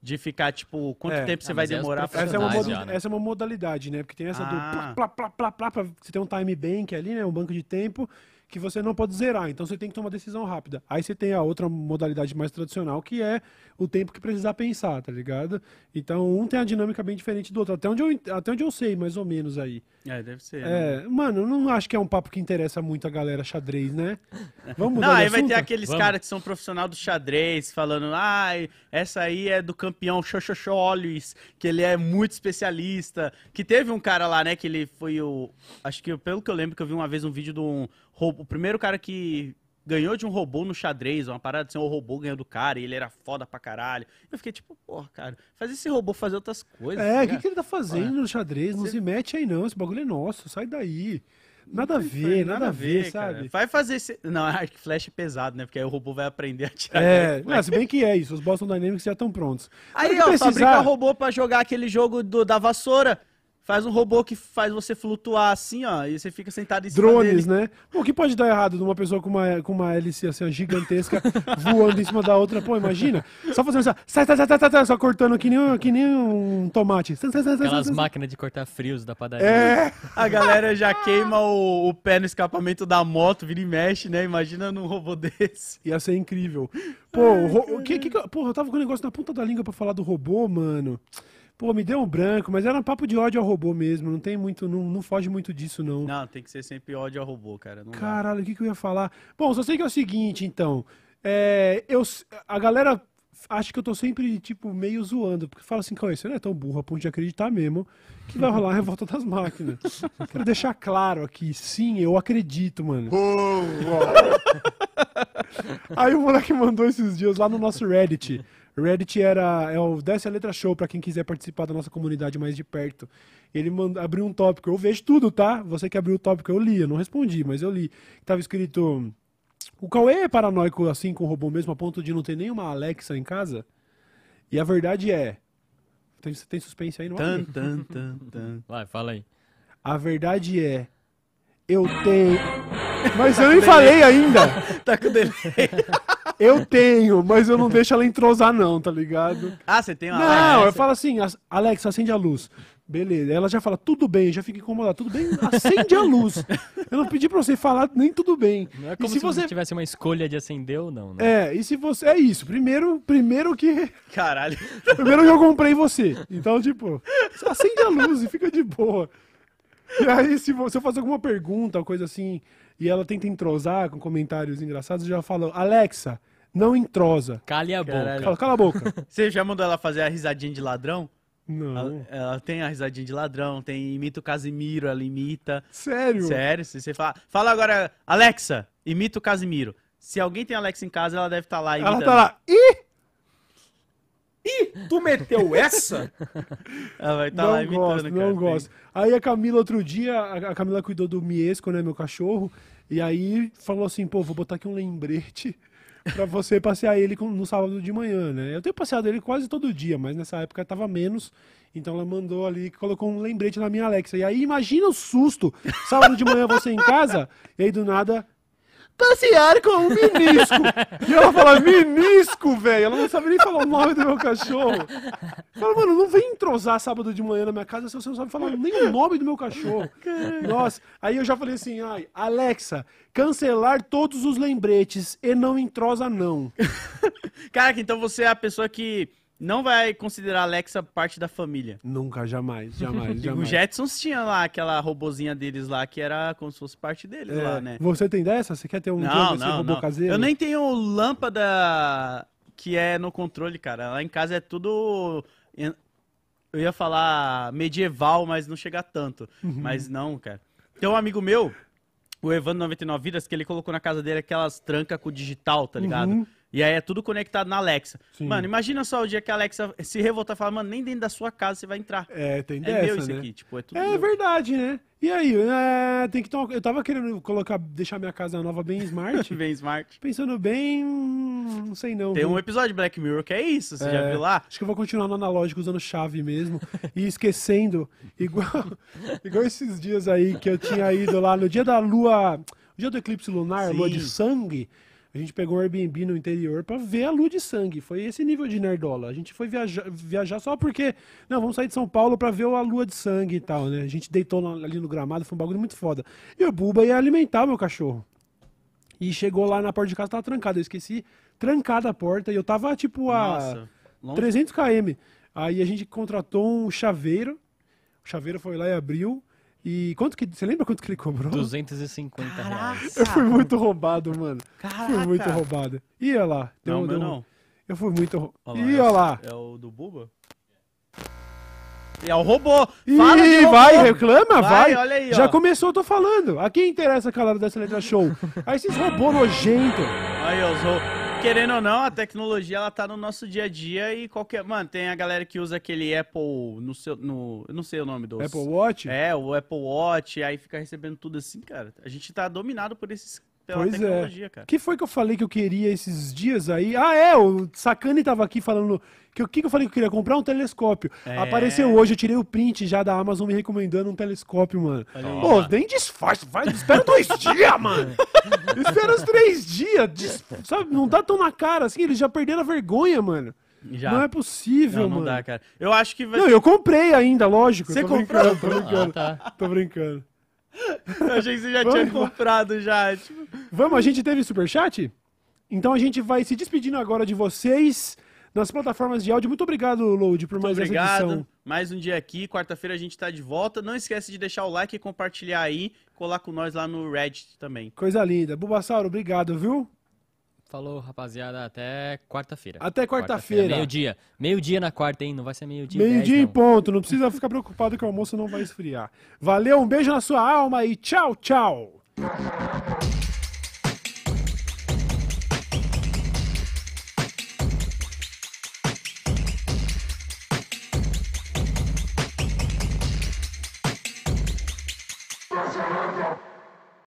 de ficar, tipo, quanto É. tempo você Ah, vai mas é os demorar pra Essa é, uma Personagens moda- já, né? essa é uma modalidade, né? Porque tem essa do Ah. plá, plá, plá, plá, plá, pra você ter um time bank ali, né? Um banco de tempo que você não pode zerar. Então você tem que tomar decisão rápida. Aí você tem a outra modalidade mais tradicional, que é o tempo que precisar pensar, tá ligado? Então um tem a dinâmica bem diferente do outro. Até onde eu, até onde eu sei, mais ou menos aí. É, deve ser. né? É, mano, eu não acho que é um papo que interessa muito a galera xadrez, né? Vamos mudar Não, aí vai ter aqueles caras que são profissional do xadrez, falando, ah, essa aí é do campeão Xoxoxolis, que ele é muito especialista. Que teve um cara lá, né, que ele foi o... Acho que, pelo que eu lembro, que eu vi uma vez um vídeo de um O primeiro cara que ganhou de um robô no xadrez, uma parada assim, o robô ganhou do cara, e ele era foda pra caralho. Eu fiquei tipo, porra, cara, faz esse robô fazer outras coisas. É, o que, ligado? que ele tá fazendo no xadrez? Não se mete aí não, esse bagulho é nosso, sai daí. Nada a ver, nada, a ver, cara. sabe? Vai fazer esse... Não, [laughs] acho que flash é pesado, né, porque aí o robô vai aprender a tirar. É, não, se bem que é isso, os Boston Dynamics já estão prontos. Aí, ó, precisar- fabrica robô pra jogar aquele jogo do- da vassoura. Faz um robô que faz você flutuar assim, ó, e você fica sentado em cima Drones, dele. né? Pô, o que pode dar errado de uma pessoa com uma, com uma hélice assim, ó, gigantesca [laughs] voando em cima da outra? Pô, imagina. Só fazendo assim, ó, sai, sai, sai, sai, sai, sai, só cortando que nem, um- que nem um tomate. Sai, sai, sai, sai, Aquelas sai, sai. máquinas de cortar frios da padaria. É, A galera já queima o, o pé no escapamento da moto, vira e mexe, né? Imagina num robô [laughs] desse. ia ser incrível. Pô, o, ro- o que, que, que- porra, eu tava com o negócio na ponta da língua pra falar do robô, mano. Pô, me deu um branco, mas era um papo de ódio ao robô mesmo. Não tem muito, não, não foge muito disso, não. Não, tem que ser sempre ódio ao robô, cara. Não dá. Caralho, o que, que eu ia falar? Bom, só sei que é o seguinte, então. É, eu, a galera acha que eu tô sempre, tipo, meio zoando. Porque fala assim, Cauê, você não é tão burro a ponto de acreditar mesmo que vai rolar a revolta das máquinas. [laughs] Quero deixar claro aqui, sim, eu acredito, mano. [laughs] Aí o moleque mandou esses dias lá no nosso Reddit. Reddit era é o Desce a Letra Show pra quem quiser participar da nossa comunidade mais de perto. Ele manda, abriu um tópico, eu vejo tudo, tá? Você que abriu o tópico, eu li, eu não respondi, mas eu li. Tava escrito: O Cauê é paranoico assim com o robô mesmo, a ponto de não ter nenhuma Alexa em casa? E a verdade é. Tem, tem suspense aí, não? Tan, tan, tan, tan. Vai, fala aí. A verdade é. Eu tenho. Mas eu nem falei ainda! [laughs] Tá com delay. [laughs] Eu tenho, mas eu não deixo ela entrosar, não, tá ligado? Ah, você tem uma Não, eu Alexa? falo assim, "As- Alexa, acende a luz. Beleza. Ela já fala, tudo bem, já fica incomodada. Tudo bem, acende a luz. [laughs] Eu não pedi pra você falar nem tudo bem. Não é e como se se você. você tivesse uma escolha de acender ou não, né? É, e se você. É isso. Primeiro, primeiro que. [laughs] Caralho. Primeiro que eu comprei você. Então, tipo, acende a luz e fica de boa. E aí, se você fazer alguma pergunta, ou coisa assim, e ela tenta entrosar com comentários engraçados, eu já falo, Alexa, não entrosa. Cale a boca. Cala, cala a boca. [laughs] Você já mandou ela fazer a risadinha de ladrão? Não. Ela, ela tem a risadinha de ladrão, tem imita o Casimiro, ela imita. Sério? Sério, se você fala. Fala agora, Alexa, imita o Casimiro. Se alguém tem Alexa em casa, ela deve estar lá imitando. Ela tá lá. Ih! Tu meteu essa? Ela vai estar lá não imitando, gosto, cara. não gosto. Aí a Camila, outro dia, a Camila cuidou do Miesco, né, meu cachorro, e aí falou assim, pô, vou botar aqui um lembrete [laughs] pra você passear ele no sábado de manhã, né? Eu tenho passeado ele quase todo dia, mas nessa época tava menos, então ela mandou ali, colocou um lembrete na minha Alexa. E aí imagina o susto, sábado de manhã você em casa, e aí do nada... Passear com o Minisco! [laughs] E ela fala, Minisco, velho! Ela não sabe nem falar o nome do meu cachorro. Fala, mano, não vem entrosar sábado de manhã na minha casa se você não sabe falar nem o nome do meu cachorro. Nossa, aí eu já falei assim, ai, Alexa, cancelar todos os lembretes e não entrosa não. [laughs] Caraca, então você é a pessoa que não vai considerar a Alexa parte da família. Nunca, jamais, [laughs] jamais, O jamais. Jetsons tinha lá aquela robozinha deles lá que era como se fosse parte deles É, lá, né? Você tem dessa? Você quer ter um Não, desse não, robô não. caseiro? Eu nem tenho lâmpada que é no controle, cara. Lá em casa é tudo. Eu ia falar medieval, mas não chega tanto. Uhum. Mas não, cara. Tem um amigo meu, o Evandro 99 Vidas, que ele colocou na casa dele aquelas trancas com digital, tá ligado? Uhum. E aí é tudo conectado na Alexa. Sim. Mano, imagina só o dia que a Alexa se revoltar e falar, mano, nem dentro da sua casa você vai entrar. É, tem É dessa, meu isso né? aqui, tipo, é tudo É meu. verdade, né? E aí, é, tem que tomar... Eu tava querendo colocar, deixar minha casa nova bem smart. [laughs] Vem Smart. Pensando bem, hum, não sei não. Tem viu? um episódio de Black Mirror que é isso, você já É, viu lá? Acho que eu vou continuar no analógico usando chave mesmo e esquecendo. [laughs] Igual, [laughs] igual esses dias aí que eu tinha ido lá no dia da lua, no dia do eclipse lunar, Sim. lua de sangue. A gente pegou um Airbnb no interior pra ver a lua de sangue. Foi esse nível de nerdola. A gente foi viajar, viajar só porque, não, vamos sair de São Paulo pra ver a lua de sangue e tal, né? A gente deitou ali no gramado, foi um bagulho muito foda. E o Buba ia alimentar o meu cachorro. E chegou lá na porta de casa, tava trancada. Eu esqueci trancada a porta e eu tava tipo a Nossa, longe. 300 km. Aí a gente contratou um chaveiro. O chaveiro foi lá e abriu. E quanto que. Você lembra quanto que ele cobrou? 250 reais. Eu fui muito roubado, mano. Caraca. Fui muito roubado. E olha lá. deu- Não, meu deu- não. Eu fui muito roubado. E é o- olha lá. É o do Buba? É o robô. Ih, Fala de robô. vai, reclama, vai. Vai, olha aí, Já ó. começou, eu tô falando. A quem interessa a calada dessa letra show? Aí esses robôs nojentos. Aí, ó, os ro- Querendo ou não, a tecnologia ela tá no nosso dia a dia e qualquer. Mano, tem a galera que usa aquele Apple no seu. No... Eu não sei o nome dos. Apple Watch? É, o Apple Watch, aí fica recebendo tudo assim, cara. A gente tá dominado por esses. Pela Pois tecnologia, é. cara. que foi que eu falei que eu queria esses dias aí? Ah, é, o Sacani tava aqui falando. que O que, que eu falei que eu queria? Comprar um telescópio. É. Apareceu hoje, eu tirei o print já da Amazon me recomendando um telescópio, mano. Aí. Pô, nem disfarce, vai, espera dois [laughs] dias, mano. espera os três dias. dis- sabe, não dá tão na cara assim, eles já perderam a vergonha, mano. Já. Não é possível, não, não mano. dá, cara. Eu acho que vai. Não, eu comprei ainda, lógico. Você comprou? brincando, tô Ah, brincando, tá. tô brincando. [laughs] Eu achei que você já tinha Vamos. comprado já. Tipo, Vamos, a gente teve superchat? Então a gente vai se despedindo agora de vocês nas plataformas de áudio. Muito obrigado, Load, por mais essa obrigado. edição. Mais um dia aqui. Quarta-feira a gente tá de volta. Não esquece de deixar o like e compartilhar aí. Colar com nós lá no Reddit também. Coisa linda. Bulbasauro, obrigado, viu? Falou, rapaziada, até quarta-feira. Até quarta-feira. Meio-dia. Meio-dia na quarta, hein? Não vai ser meio-dia. Meio-dia em ponto. Não precisa ficar preocupado que o almoço não vai esfriar. Valeu, um beijo na sua alma e tchau, tchau.